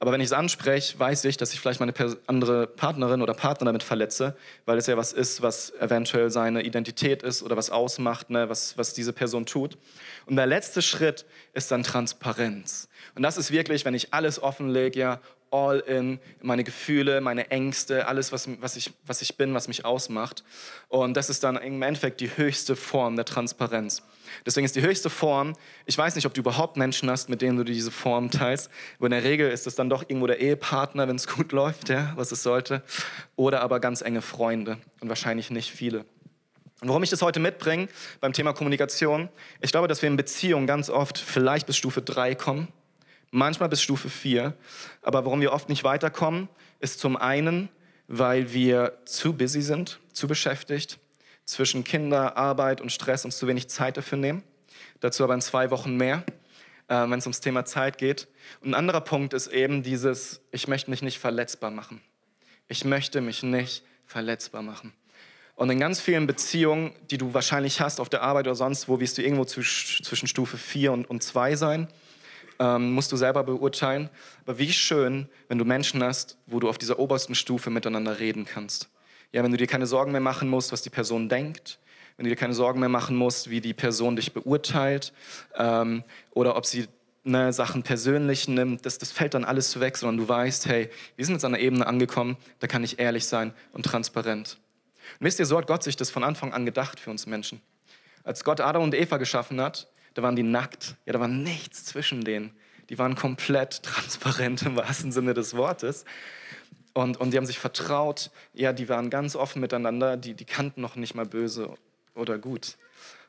Aber wenn ich es anspreche, weiß ich, dass ich vielleicht meine andere Partnerin oder Partner damit verletze, weil es ja was ist, was eventuell seine Identität ist oder was ausmacht, ne, was, was diese Person tut. Und der letzte Schritt ist dann Transparenz. Und das ist wirklich, wenn ich alles offenlege, ja, all in, meine Gefühle, meine Ängste, alles, was, was, ich, was ich bin, was mich ausmacht. Und das ist dann im Endeffekt die höchste Form der Transparenz. Deswegen ist die höchste Form, ich weiß nicht, ob du überhaupt Menschen hast, mit denen du diese Form teilst, aber in der Regel ist es dann doch irgendwo der Ehepartner, wenn es gut läuft, ja, was es sollte, oder aber ganz enge Freunde und wahrscheinlich nicht viele. Und warum ich das heute mitbringe beim Thema Kommunikation, ich glaube, dass wir in Beziehungen ganz oft vielleicht bis Stufe 3 kommen, manchmal bis Stufe 4. Aber warum wir oft nicht weiterkommen, ist zum einen, weil wir zu busy sind, zu beschäftigt, zwischen Kinder, Arbeit und Stress uns zu wenig Zeit dafür nehmen. Dazu aber in zwei Wochen mehr, äh, wenn es ums Thema Zeit geht. Und ein anderer Punkt ist eben dieses, ich möchte mich nicht verletzbar machen. Ich möchte mich nicht verletzbar machen. Und in ganz vielen Beziehungen, die du wahrscheinlich hast auf der Arbeit oder sonst wo, wirst du irgendwo zwischen Stufe 4 und, und 2 sein. Ähm, musst du selber beurteilen. Aber wie schön, wenn du Menschen hast, wo du auf dieser obersten Stufe miteinander reden kannst. Ja, wenn du dir keine Sorgen mehr machen musst, was die Person denkt, wenn du dir keine Sorgen mehr machen musst, wie die Person dich beurteilt ähm, oder ob sie ne, Sachen persönlich nimmt, das, das fällt dann alles weg, sondern du weißt, hey, wir sind jetzt an einer Ebene angekommen, da kann ich ehrlich sein und transparent. Und wisst ihr, so hat Gott sich das von Anfang an gedacht für uns Menschen. Als Gott Adam und Eva geschaffen hat, da waren die nackt. Ja, da war nichts zwischen denen. Die waren komplett transparent im wahrsten Sinne des Wortes. Und, und die haben sich vertraut. Ja, die waren ganz offen miteinander. Die, die kannten noch nicht mal böse oder gut.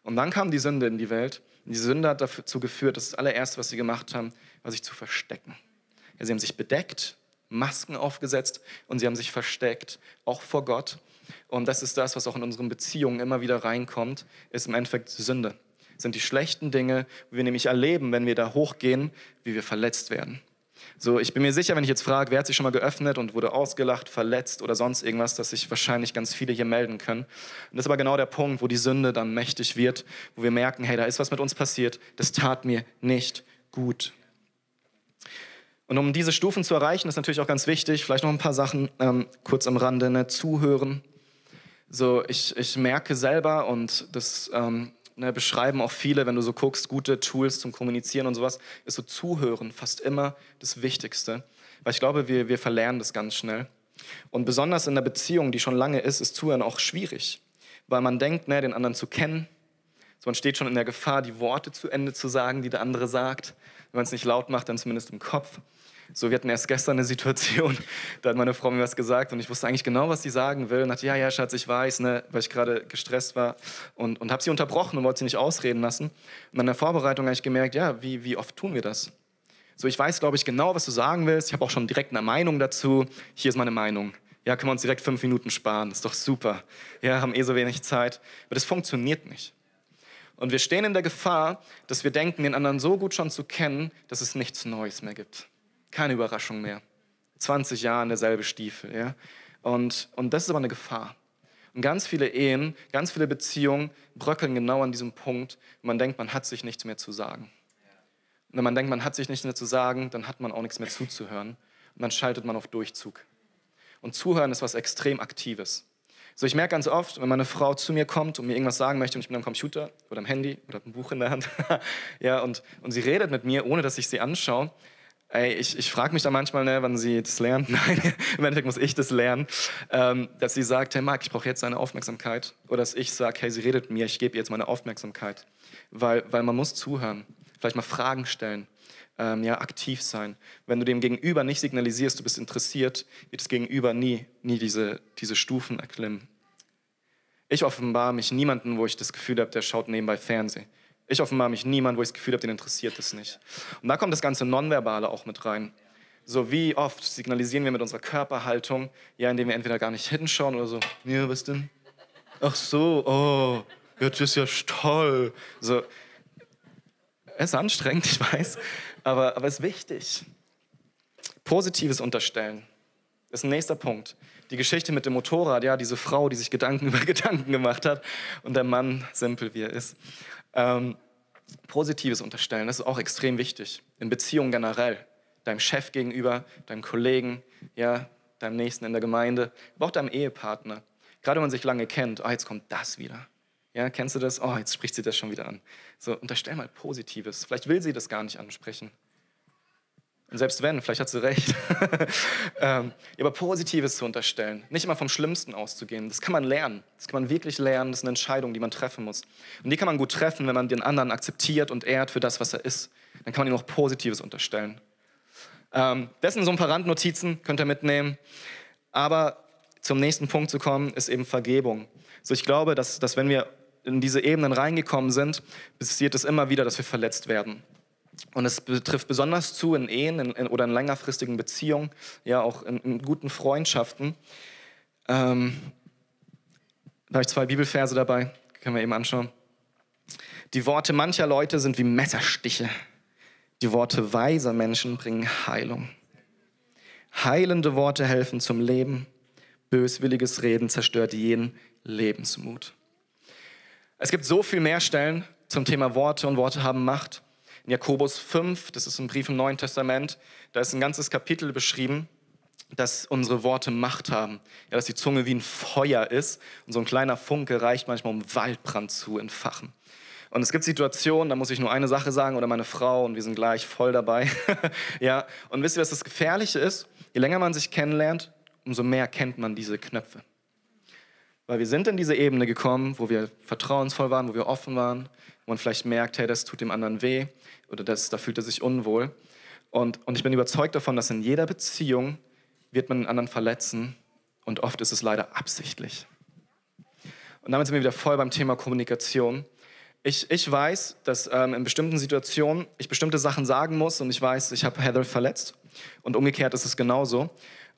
Und dann kam die Sünde in die Welt. Und die Sünde hat dazu geführt, dass das allererste, was sie gemacht haben, war sich zu verstecken. Ja, sie haben sich bedeckt, Masken aufgesetzt und sie haben sich versteckt, auch vor Gott. Und das ist das, was auch in unseren Beziehungen immer wieder reinkommt, ist im Endeffekt Sünde. sind die schlechten Dinge, wie wir nämlich erleben, wenn wir da hochgehen, wie wir verletzt werden. So, ich bin mir sicher, wenn ich jetzt frage, wer hat sich schon mal geöffnet und wurde ausgelacht, verletzt oder sonst irgendwas, dass sich wahrscheinlich ganz viele hier melden können. Und das ist aber genau der Punkt, wo die Sünde dann mächtig wird, wo wir merken, hey, da ist was mit uns passiert, das tat mir nicht gut. Und um diese Stufen zu erreichen, ist natürlich auch ganz wichtig, vielleicht noch ein paar Sachen ähm, kurz am Rande, ne? zuhören. So, ich, ich merke selber und das ähm, ne, beschreiben auch viele, wenn du so guckst, gute Tools zum Kommunizieren und sowas, ist so Zuhören fast immer das Wichtigste. Weil ich glaube, wir, wir verlernen das ganz schnell. Und besonders in einer Beziehung, die schon lange ist, ist Zuhören auch schwierig. Weil man denkt, ne, den anderen zu kennen. So, man steht schon in der Gefahr, die Worte zu Ende zu sagen, die der andere sagt. Wenn man es nicht laut macht, dann zumindest im Kopf. So, wir hatten erst gestern eine Situation, da hat meine Frau mir was gesagt und ich wusste eigentlich genau, was sie sagen will. Und dachte, ja, ja, Schatz, ich weiß, ne, weil ich gerade gestresst war und, und habe sie unterbrochen und wollte sie nicht ausreden lassen. Und in der Vorbereitung habe ich gemerkt, ja, wie, wie oft tun wir das? So, ich weiß, glaube ich, genau, was du sagen willst. Ich habe auch schon direkt eine Meinung dazu. Hier ist meine Meinung. Ja, können wir uns direkt fünf Minuten sparen. Ist doch super. Ja, haben eh so wenig Zeit. Aber das funktioniert nicht. Und wir stehen in der Gefahr, dass wir denken, den anderen so gut schon zu kennen, dass es nichts Neues mehr gibt keine Überraschung mehr. 20 Jahre derselbe Stiefel. Ja? Und, und das ist aber eine Gefahr. Und ganz viele Ehen, ganz viele Beziehungen bröckeln genau an diesem Punkt. Man denkt, man hat sich nichts mehr zu sagen. Und wenn man denkt, man hat sich nichts mehr zu sagen, dann hat man auch nichts mehr zuzuhören. Und dann schaltet man auf Durchzug. Und Zuhören ist was extrem Aktives. So, ich merke ganz oft, wenn meine Frau zu mir kommt und mir irgendwas sagen möchte und ich bin am Computer oder am Handy oder ein Buch in der Hand, ja, und, und sie redet mit mir, ohne dass ich sie anschaue, Ey, ich, ich frage mich da manchmal, ne, wann sie das lernt. Nein, im Endeffekt muss ich das lernen. Ähm, dass sie sagt, hey Marc, ich brauche jetzt deine Aufmerksamkeit. Oder dass ich sage, hey, sie redet mit mir, ich gebe ihr jetzt meine Aufmerksamkeit. Weil, weil man muss zuhören, vielleicht mal Fragen stellen, ähm, ja, aktiv sein. Wenn du dem Gegenüber nicht signalisierst, du bist interessiert, wird das Gegenüber nie, nie diese, diese Stufen erklimmen. Ich offenbare mich niemanden, wo ich das Gefühl habe, der schaut nebenbei Fernsehen. Ich offenbar mich niemand, wo ich das Gefühl habe, den interessiert es nicht. Und da kommt das ganze Nonverbale auch mit rein. So wie oft signalisieren wir mit unserer Körperhaltung, ja, indem wir entweder gar nicht hinschauen oder so, ja, was denn? Ach so, oh, jetzt ist ja toll. So, es ist anstrengend, ich weiß, aber, aber es ist wichtig. Positives unterstellen. Das ist ein nächster Punkt. Die Geschichte mit dem Motorrad, ja, diese Frau, die sich Gedanken über Gedanken gemacht hat und der Mann, simpel wie er ist. Ähm, Positives unterstellen, das ist auch extrem wichtig. In Beziehungen generell. Deinem Chef gegenüber, deinem Kollegen, ja, deinem Nächsten in der Gemeinde, aber auch deinem Ehepartner. Gerade wenn man sich lange kennt, oh, jetzt kommt das wieder. Ja, kennst du das? Oh, jetzt spricht sie das schon wieder an. So, unterstell mal Positives. Vielleicht will sie das gar nicht ansprechen. Und selbst wenn, vielleicht hat sie recht. ähm, aber Positives zu unterstellen, nicht immer vom Schlimmsten auszugehen, das kann man lernen. Das kann man wirklich lernen. Das ist eine Entscheidung, die man treffen muss. Und die kann man gut treffen, wenn man den anderen akzeptiert und ehrt für das, was er ist. Dann kann man ihm auch Positives unterstellen. Ähm, das sind so ein paar Randnotizen, könnt ihr mitnehmen. Aber zum nächsten Punkt zu kommen, ist eben Vergebung. So, ich glaube, dass, dass wenn wir in diese Ebenen reingekommen sind, passiert es immer wieder, dass wir verletzt werden. Und es betrifft besonders zu in Ehen in, in, oder in längerfristigen Beziehungen, ja auch in, in guten Freundschaften. Ähm, da habe ich zwei Bibelverse dabei, können wir eben anschauen. Die Worte mancher Leute sind wie Messerstiche. Die Worte weiser Menschen bringen Heilung. Heilende Worte helfen zum Leben. Böswilliges Reden zerstört jeden Lebensmut. Es gibt so viel mehr Stellen zum Thema Worte und Worte haben Macht. In Jakobus 5, das ist ein Brief im Neuen Testament, da ist ein ganzes Kapitel beschrieben, dass unsere Worte Macht haben. Ja, dass die Zunge wie ein Feuer ist und so ein kleiner Funke reicht manchmal, um Waldbrand zu entfachen. Und es gibt Situationen, da muss ich nur eine Sache sagen oder meine Frau und wir sind gleich voll dabei. ja, und wisst ihr, was das Gefährliche ist? Je länger man sich kennenlernt, umso mehr kennt man diese Knöpfe. Weil wir sind in diese Ebene gekommen, wo wir vertrauensvoll waren, wo wir offen waren, man vielleicht merkt, hey, das tut dem anderen weh oder das, da fühlt er sich unwohl. Und, und ich bin überzeugt davon, dass in jeder Beziehung wird man den anderen verletzen und oft ist es leider absichtlich. Und damit sind wir wieder voll beim Thema Kommunikation. Ich, ich weiß, dass ähm, in bestimmten Situationen ich bestimmte Sachen sagen muss und ich weiß, ich habe Heather verletzt und umgekehrt ist es genauso.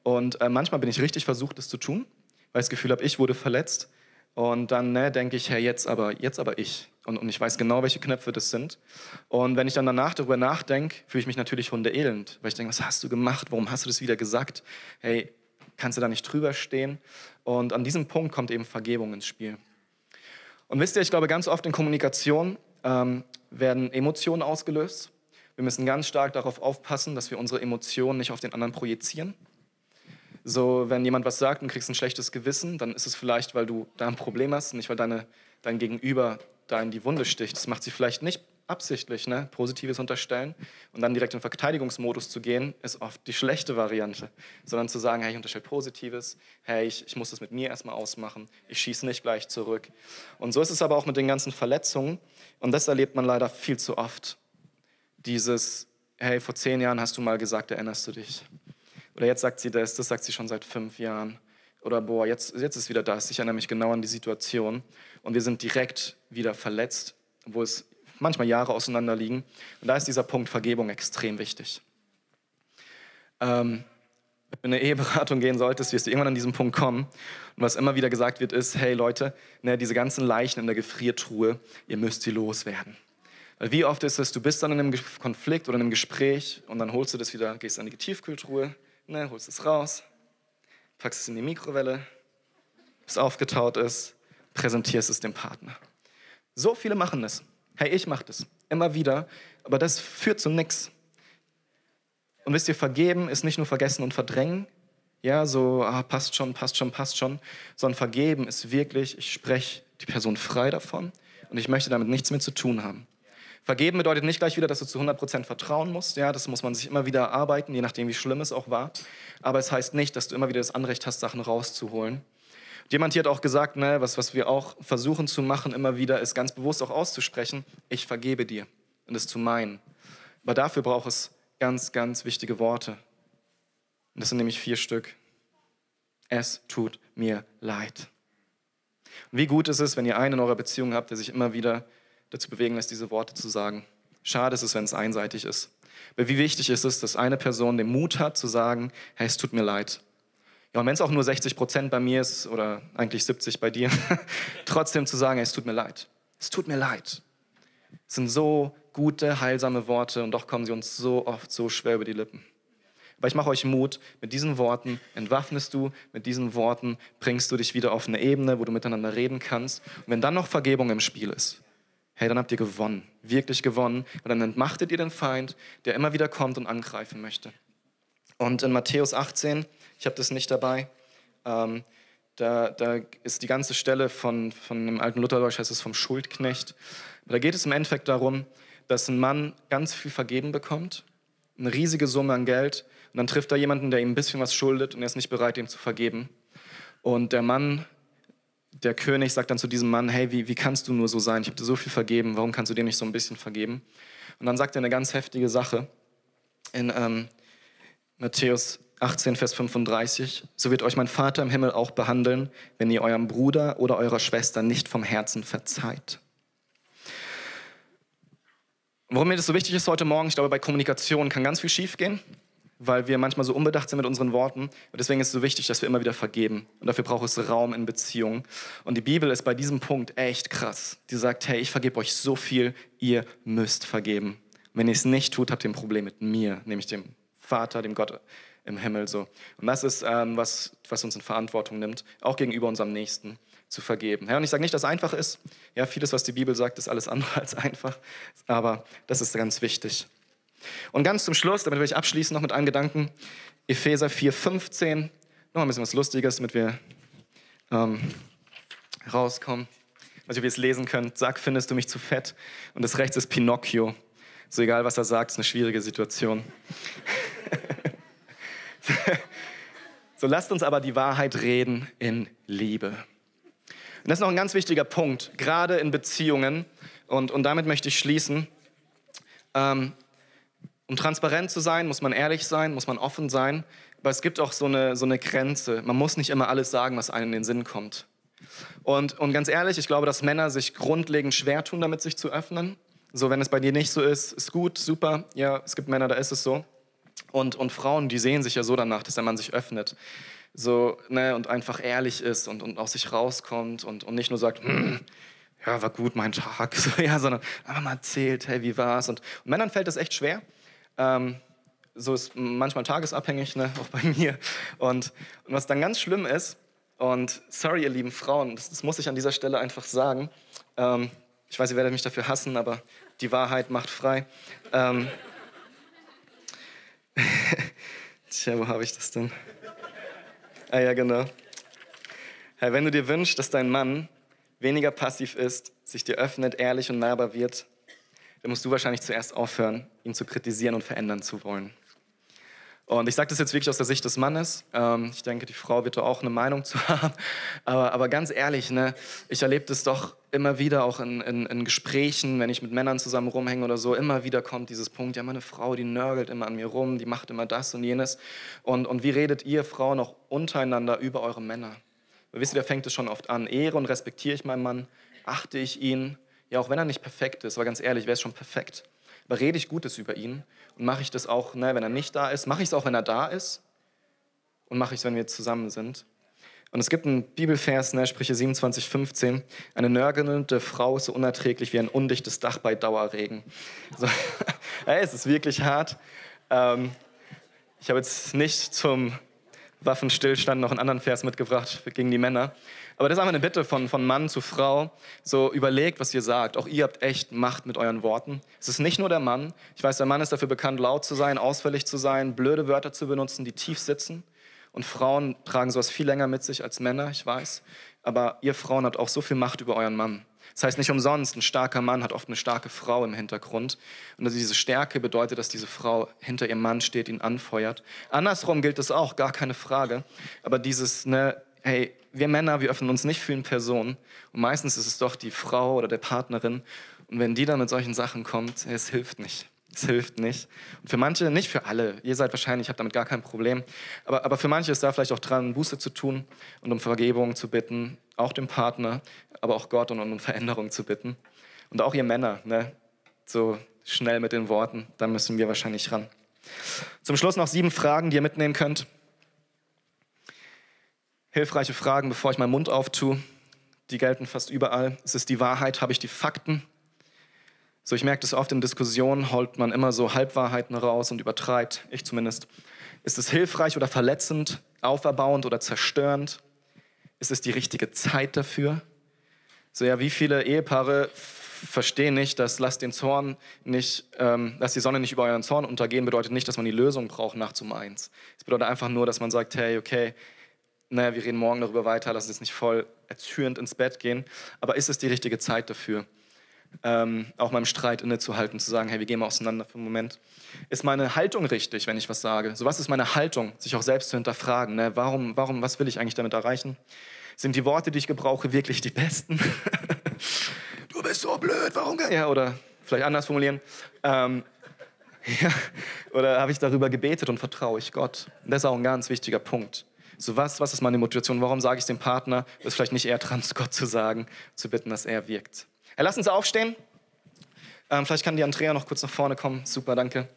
Und äh, manchmal bin ich richtig versucht, das zu tun weil ich das Gefühl habe, ich wurde verletzt. Und dann ne, denke ich, hey, jetzt aber, jetzt aber ich. Und, und ich weiß genau, welche Knöpfe das sind. Und wenn ich dann danach darüber nachdenke, fühle ich mich natürlich hundeelend, weil ich denke, was hast du gemacht? Warum hast du das wieder gesagt? Hey, kannst du da nicht drüber stehen? Und an diesem Punkt kommt eben Vergebung ins Spiel. Und wisst ihr, ich glaube, ganz oft in Kommunikation ähm, werden Emotionen ausgelöst. Wir müssen ganz stark darauf aufpassen, dass wir unsere Emotionen nicht auf den anderen projizieren. So, wenn jemand was sagt und kriegst ein schlechtes Gewissen, dann ist es vielleicht, weil du da ein Problem hast, nicht weil deine, dein Gegenüber da in die Wunde sticht. Das macht sie vielleicht nicht absichtlich, ne? Positives unterstellen und dann direkt in Verteidigungsmodus zu gehen, ist oft die schlechte Variante. Sondern zu sagen, hey, ich unterstelle Positives, hey, ich, ich muss das mit mir erstmal ausmachen, ich schieße nicht gleich zurück. Und so ist es aber auch mit den ganzen Verletzungen und das erlebt man leider viel zu oft. Dieses, hey, vor zehn Jahren hast du mal gesagt, erinnerst du dich? Oder jetzt sagt sie das, das sagt sie schon seit fünf Jahren. Oder boah, jetzt, jetzt ist wieder das, ich erinnere mich genau an die Situation. Und wir sind direkt wieder verletzt, wo es manchmal Jahre auseinander liegen. Und da ist dieser Punkt Vergebung extrem wichtig. Ähm, wenn du in eine Eheberatung gehen solltest, wirst du irgendwann an diesen Punkt kommen. Und was immer wieder gesagt wird, ist, hey Leute, ne, diese ganzen Leichen in der Gefriertruhe, ihr müsst sie loswerden. Weil wie oft ist es, du bist dann in einem Konflikt oder in einem Gespräch und dann holst du das wieder, gehst an die Tiefkühltruhe, ne, holst es raus, packst es in die Mikrowelle, bis es aufgetaut ist, präsentierst es dem Partner. So viele machen das. Hey, ich mache das immer wieder, aber das führt zu nichts. Und wisst ihr, vergeben ist nicht nur vergessen und verdrängen, ja, so ah, passt schon, passt schon, passt schon, sondern vergeben ist wirklich, ich spreche die Person frei davon und ich möchte damit nichts mehr zu tun haben. Vergeben bedeutet nicht gleich wieder, dass du zu 100% vertrauen musst. Ja, das muss man sich immer wieder erarbeiten, je nachdem, wie schlimm es auch war. Aber es heißt nicht, dass du immer wieder das Anrecht hast, Sachen rauszuholen. Jemand hier hat auch gesagt, ne, was, was wir auch versuchen zu machen, immer wieder, ist ganz bewusst auch auszusprechen, ich vergebe dir und es zu meinen. Aber dafür braucht es ganz, ganz wichtige Worte. Und das sind nämlich vier Stück. Es tut mir leid. Und wie gut ist es, wenn ihr einen in eurer Beziehung habt, der sich immer wieder dazu bewegen lässt, diese Worte zu sagen. Schade ist es, wenn es einseitig ist. Aber wie wichtig ist es, dass eine Person den Mut hat zu sagen, hey, es tut mir leid. Ja, und wenn es auch nur 60 Prozent bei mir ist oder eigentlich 70 bei dir, trotzdem zu sagen, hey, es tut mir leid. Es tut mir leid. Es sind so gute, heilsame Worte und doch kommen sie uns so oft so schwer über die Lippen. Aber ich mache euch Mut, mit diesen Worten entwaffnest du, mit diesen Worten bringst du dich wieder auf eine Ebene, wo du miteinander reden kannst. Und wenn dann noch Vergebung im Spiel ist, hey, dann habt ihr gewonnen, wirklich gewonnen. Und dann entmachtet ihr den Feind, der immer wieder kommt und angreifen möchte. Und in Matthäus 18, ich habe das nicht dabei, ähm, da, da, ist die ganze Stelle von, von dem alten Lutherdeutsch, heißt es vom Schuldknecht. Da geht es im Endeffekt darum, dass ein Mann ganz viel vergeben bekommt, eine riesige Summe an Geld, und dann trifft er jemanden, der ihm ein bisschen was schuldet und er ist nicht bereit, ihm zu vergeben. Und der Mann der König sagt dann zu diesem Mann, hey, wie, wie kannst du nur so sein? Ich habe dir so viel vergeben, warum kannst du dir nicht so ein bisschen vergeben? Und dann sagt er eine ganz heftige Sache in ähm, Matthäus 18, Vers 35. So wird euch mein Vater im Himmel auch behandeln, wenn ihr eurem Bruder oder eurer Schwester nicht vom Herzen verzeiht. Warum mir das so wichtig ist heute Morgen, ich glaube, bei Kommunikation kann ganz viel schiefgehen weil wir manchmal so unbedacht sind mit unseren Worten. Und deswegen ist es so wichtig, dass wir immer wieder vergeben. Und dafür braucht es Raum in Beziehungen. Und die Bibel ist bei diesem Punkt echt krass. Die sagt, hey, ich vergebe euch so viel, ihr müsst vergeben. Wenn ihr es nicht tut, habt ihr ein Problem mit mir, nämlich dem Vater, dem Gott im Himmel. So. Und das ist, ähm, was, was uns in Verantwortung nimmt, auch gegenüber unserem Nächsten zu vergeben. Ja, und ich sage nicht, dass es einfach ist. Ja, vieles, was die Bibel sagt, ist alles andere als einfach. Aber das ist ganz wichtig. Und ganz zum Schluss, damit will ich abschließen noch mit einem Gedanken, Epheser 4,15, noch ein bisschen was Lustiges, damit wir ähm, rauskommen. Also ob ihr es lesen könnt, sag, findest du mich zu fett? Und das rechts ist Pinocchio. So egal, was er sagt, ist eine schwierige Situation. so lasst uns aber die Wahrheit reden in Liebe. Und das ist noch ein ganz wichtiger Punkt, gerade in Beziehungen. Und, und damit möchte ich schließen. Ähm, um transparent zu sein, muss man ehrlich sein, muss man offen sein. Aber es gibt auch so eine, so eine Grenze. Man muss nicht immer alles sagen, was einem in den Sinn kommt. Und, und ganz ehrlich, ich glaube, dass Männer sich grundlegend schwer tun, damit sich zu öffnen. So, wenn es bei dir nicht so ist, ist gut, super. Ja, es gibt Männer, da ist es so. Und, und Frauen, die sehen sich ja so danach, dass der Mann sich öffnet. So, ne, und einfach ehrlich ist und, und aus sich rauskommt und, und nicht nur sagt, hm, ja, war gut, mein Tag, so, ja, sondern einfach mal erzählt, hey, wie war's? Und, und Männern fällt das echt schwer. Ähm, so ist manchmal tagesabhängig, ne, auch bei mir. Und, und was dann ganz schlimm ist, und sorry, ihr lieben Frauen, das, das muss ich an dieser Stelle einfach sagen. Ähm, ich weiß, ihr werdet mich dafür hassen, aber die Wahrheit macht frei. Ähm, Tja, wo habe ich das denn? Ah ja, genau. Hey, wenn du dir wünschst, dass dein Mann weniger passiv ist, sich dir öffnet, ehrlich und nahbar wird, dann musst du wahrscheinlich zuerst aufhören, ihn zu kritisieren und verändern zu wollen. Und ich sage das jetzt wirklich aus der Sicht des Mannes. Ähm, ich denke, die Frau wird da auch eine Meinung zu haben. Aber, aber ganz ehrlich, ne, ich erlebe das doch immer wieder auch in, in, in, Gesprächen, wenn ich mit Männern zusammen rumhänge oder so. Immer wieder kommt dieses Punkt, ja, meine Frau, die nörgelt immer an mir rum, die macht immer das und jenes. Und, und wie redet ihr Frauen auch untereinander über eure Männer? Wisst ihr, da fängt es schon oft an. Ehre und respektiere ich meinen Mann, achte ich ihn. Ja, auch wenn er nicht perfekt ist, aber ganz ehrlich, wer ist schon perfekt? Aber rede ich Gutes über ihn und mache ich das auch, ne, wenn er nicht da ist? Mache ich es auch, wenn er da ist? Und mache ich es, wenn wir zusammen sind? Und es gibt einen Bibelvers, ne, Sprüche 27, 15. Eine nörgelnde Frau ist so unerträglich wie ein undichtes Dach bei Dauerregen. So, hey, es ist wirklich hart. Ähm, ich habe jetzt nicht zum Waffenstillstand noch einen anderen Vers mitgebracht gegen die Männer. Aber das ist einfach eine Bitte von, von Mann zu Frau. So überlegt, was ihr sagt. Auch ihr habt echt Macht mit euren Worten. Es ist nicht nur der Mann. Ich weiß, der Mann ist dafür bekannt, laut zu sein, ausfällig zu sein, blöde Wörter zu benutzen, die tief sitzen. Und Frauen tragen sowas viel länger mit sich als Männer, ich weiß. Aber ihr Frauen habt auch so viel Macht über euren Mann. Das heißt nicht umsonst, ein starker Mann hat oft eine starke Frau im Hintergrund. Und also diese Stärke bedeutet, dass diese Frau hinter ihrem Mann steht, ihn anfeuert. Andersrum gilt es auch, gar keine Frage. Aber dieses, ne, hey, wir Männer, wir öffnen uns nicht für eine Person. Und meistens ist es doch die Frau oder der Partnerin. Und wenn die dann mit solchen Sachen kommt, es hilft nicht. Es hilft nicht. Und für manche, nicht für alle, ihr seid wahrscheinlich, ich habe damit gar kein Problem, aber, aber für manche ist da vielleicht auch dran, Buße zu tun und um Vergebung zu bitten, auch dem Partner, aber auch Gott und um Veränderung zu bitten. Und auch ihr Männer, ne? so schnell mit den Worten, da müssen wir wahrscheinlich ran. Zum Schluss noch sieben Fragen, die ihr mitnehmen könnt. Hilfreiche Fragen, bevor ich meinen Mund auftue. Die gelten fast überall. Es ist die Wahrheit, habe ich die Fakten? So, ich merke das oft in Diskussionen, holt man immer so Halbwahrheiten raus und übertreibt, ich zumindest. Ist es hilfreich oder verletzend, auferbauend oder zerstörend? Ist es die richtige Zeit dafür? So, ja, wie viele Ehepaare verstehen nicht, dass lasst den Zorn nicht, ähm, lasst die Sonne nicht über euren Zorn untergehen, bedeutet nicht, dass man die Lösung braucht nachts um eins. Es bedeutet einfach nur, dass man sagt, hey, okay, naja, wir reden morgen darüber weiter, lass uns nicht voll erzürnt ins Bett gehen. Aber ist es die richtige Zeit dafür? Ähm, auch im Streit innezuhalten, zu sagen, hey, wir gehen mal auseinander für einen Moment. Ist meine Haltung richtig, wenn ich was sage? So was ist meine Haltung, sich auch selbst zu hinterfragen? Ne? Warum, warum, was will ich eigentlich damit erreichen? Sind die Worte, die ich gebrauche, wirklich die besten? du bist so blöd, warum? Ja, oder vielleicht anders formulieren. Ähm, ja, oder habe ich darüber gebetet und vertraue ich Gott? Das ist auch ein ganz wichtiger Punkt. So was, was ist meine Motivation? Warum sage ich dem Partner? Ist vielleicht nicht eher dran, Gott zu sagen, zu bitten, dass er wirkt. Ja, lass uns aufstehen. Ähm, vielleicht kann die Andrea noch kurz nach vorne kommen. Super, danke.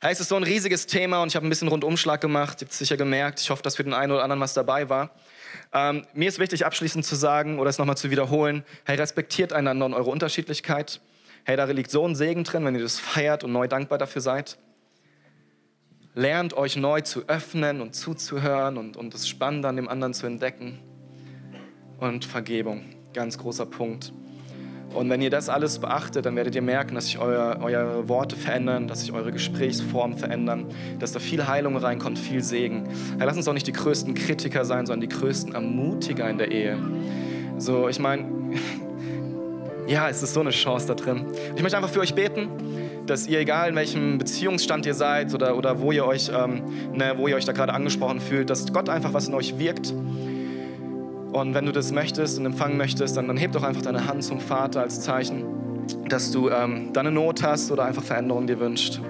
Hey, es ist so ein riesiges Thema und ich habe ein bisschen Rundumschlag gemacht. Ihr habt es sicher gemerkt. Ich hoffe, dass für den einen oder anderen was dabei war. Ähm, mir ist wichtig, abschließend zu sagen oder es nochmal zu wiederholen: Hey, respektiert einander und eure Unterschiedlichkeit. Hey, da liegt so ein Segen drin, wenn ihr das feiert und neu dankbar dafür seid. Lernt euch neu zu öffnen und zuzuhören und, und das Spannende an dem anderen zu entdecken. Und Vergebung ganz großer Punkt. Und wenn ihr das alles beachtet, dann werdet ihr merken, dass sich euer, eure Worte verändern, dass sich eure Gesprächsformen verändern, dass da viel Heilung reinkommt, viel Segen. Ja, lasst uns doch nicht die größten Kritiker sein, sondern die größten Ermutiger in der Ehe. So, ich meine, ja, es ist so eine Chance da drin. Ich möchte einfach für euch beten, dass ihr, egal in welchem Beziehungsstand ihr seid oder, oder wo, ihr euch, ähm, ne, wo ihr euch da gerade angesprochen fühlt, dass Gott einfach was in euch wirkt und wenn du das möchtest und empfangen möchtest, dann, dann heb doch einfach deine Hand zum Vater als Zeichen, dass du ähm, deine Not hast oder einfach Veränderung dir wünscht.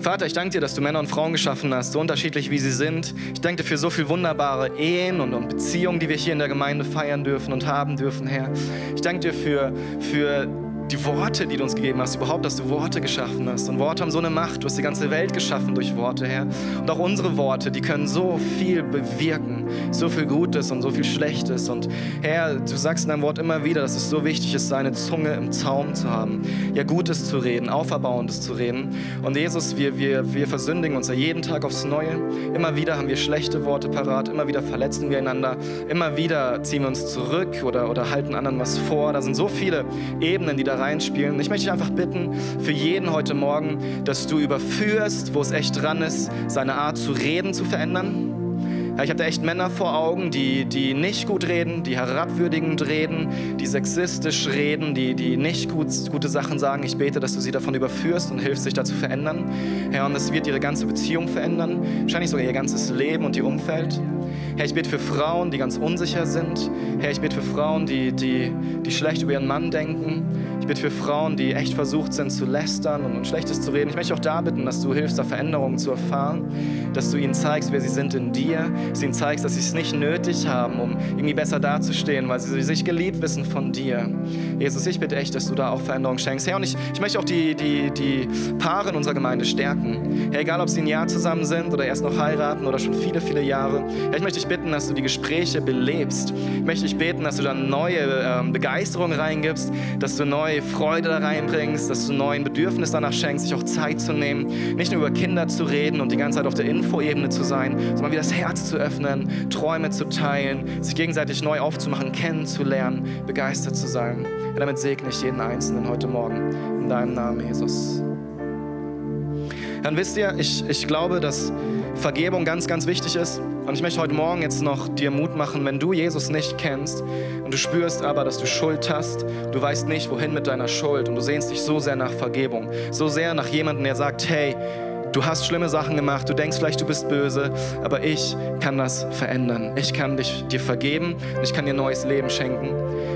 Vater, ich danke dir, dass du Männer und Frauen geschaffen hast, so unterschiedlich wie sie sind. Ich danke dir für so viele wunderbare Ehen und, und Beziehungen, die wir hier in der Gemeinde feiern dürfen und haben dürfen, Herr. Ich danke dir für, für die Worte, die du uns gegeben hast, überhaupt, dass du Worte geschaffen hast. Und Worte haben so eine Macht. Du hast die ganze Welt geschaffen durch Worte, Herr. Und auch unsere Worte, die können so viel bewirken, so viel Gutes und so viel Schlechtes. Und Herr, du sagst in deinem Wort immer wieder, dass es so wichtig ist, seine Zunge im Zaum zu haben, ja Gutes zu reden, Auferbauendes zu reden. Und Jesus, wir, wir, wir versündigen uns ja jeden Tag aufs Neue. Immer wieder haben wir schlechte Worte parat, immer wieder verletzen wir einander, immer wieder ziehen wir uns zurück oder, oder halten anderen was vor. Da sind so viele Ebenen, die da reinspielen. Ich möchte dich einfach bitten, für jeden heute Morgen, dass du überführst, wo es echt dran ist, seine Art zu reden zu verändern. Ja, ich habe da echt Männer vor Augen, die, die nicht gut reden, die herabwürdigend reden, die sexistisch reden, die, die nicht gut, gute Sachen sagen. Ich bete, dass du sie davon überführst und hilfst, sich da zu verändern. Herr, und das wird ihre ganze Beziehung verändern, wahrscheinlich sogar ihr ganzes Leben und ihr Umfeld. Herr, ich bete für Frauen, die ganz unsicher sind. Herr, ich bete für Frauen, die, die, die schlecht über ihren Mann denken. Ich bete für Frauen, die echt versucht sind zu lästern und, und Schlechtes zu reden. Ich möchte auch da bitten, dass du hilfst, da Veränderungen zu erfahren, dass du ihnen zeigst, wer sie sind in dir, dass du ihnen zeigst, dass sie es nicht nötig haben, um irgendwie besser dazustehen, weil sie sich geliebt wissen von dir. Jesus, ich bitte echt, dass du da auch Veränderungen schenkst. Herr, und ich, ich möchte auch die, die, die Paare in unserer Gemeinde stärken. Herr, egal ob sie ein Jahr zusammen sind oder erst noch heiraten oder schon viele, viele Jahre. Herr, ich möchte dich bitten, dass du die Gespräche belebst. Ich möchte dich beten, dass du da neue ähm, Begeisterung reingibst, dass du neue Freude da reinbringst, dass du neuen Bedürfnis danach schenkst, sich auch Zeit zu nehmen, nicht nur über Kinder zu reden und die ganze Zeit auf der Infoebene zu sein, sondern wieder das Herz zu öffnen, Träume zu teilen, sich gegenseitig neu aufzumachen, kennenzulernen, begeistert zu sein. Und damit segne ich jeden Einzelnen heute Morgen in deinem Namen, Jesus. Dann wisst ihr, ich, ich glaube, dass Vergebung ganz, ganz wichtig ist. Und ich möchte heute Morgen jetzt noch dir Mut machen, wenn du Jesus nicht kennst und du spürst aber, dass du Schuld hast, du weißt nicht, wohin mit deiner Schuld und du sehnst dich so sehr nach Vergebung, so sehr nach jemandem, der sagt, hey, Du hast schlimme Sachen gemacht, du denkst vielleicht, du bist böse, aber ich kann das verändern. Ich kann dich, dir vergeben ich kann dir neues Leben schenken.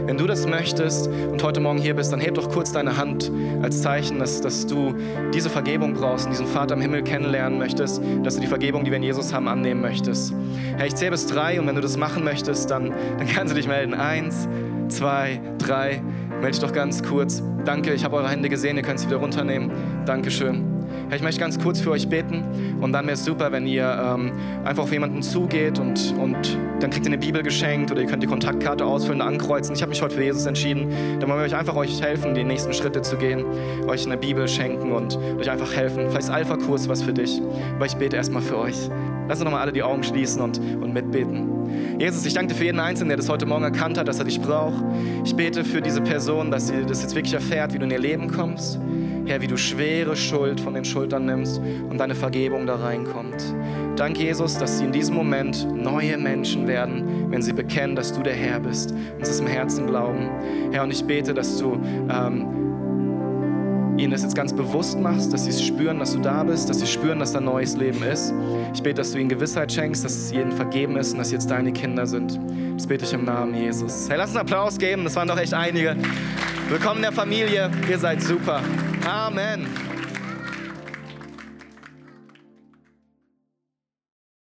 Wenn du das möchtest und heute Morgen hier bist, dann heb doch kurz deine Hand als Zeichen, dass, dass du diese Vergebung brauchst und diesen Vater im Himmel kennenlernen möchtest, dass du die Vergebung, die wir in Jesus haben, annehmen möchtest. Herr, ich zähle bis drei und wenn du das machen möchtest, dann, dann kannst du dich melden. Eins, zwei, drei. Melde dich doch ganz kurz. Danke, ich habe eure Hände gesehen, ihr könnt sie wieder runternehmen. Dankeschön. Herr, ich möchte ganz kurz für euch beten und dann wäre es super, wenn ihr ähm, einfach auf jemanden zugeht und, und dann kriegt ihr eine Bibel geschenkt oder ihr könnt die Kontaktkarte ausfüllen, ankreuzen. Ich habe mich heute für Jesus entschieden. Dann wollen wir euch einfach euch helfen, die nächsten Schritte zu gehen, euch eine Bibel schenken und euch einfach helfen. Vielleicht ist Alpha-Kurs was für dich, aber ich bete erstmal für euch. Lass uns nochmal alle die Augen schließen und, und mitbeten. Jesus, ich danke dir für jeden Einzelnen, der das heute Morgen erkannt hat, dass er dich braucht. Ich bete für diese Person, dass sie das jetzt wirklich erfährt, wie du in ihr Leben kommst. Herr, wie du schwere Schuld von den Schultern nimmst und deine Vergebung da reinkommt. Danke, Jesus, dass sie in diesem Moment neue Menschen werden, wenn sie bekennen, dass du der Herr bist und es im Herzen glauben. Herr, und ich bete, dass du ähm, ihnen das jetzt ganz bewusst machst, dass sie es spüren, dass du da bist, dass sie spüren, dass da neues Leben ist. Ich bete, dass du ihnen Gewissheit schenkst, dass es ihnen vergeben ist und dass sie jetzt deine Kinder sind. Das bete ich im Namen Jesus. Hey, lass einen Applaus geben, das waren doch echt einige. Willkommen in der Familie, ihr seid super. Amen.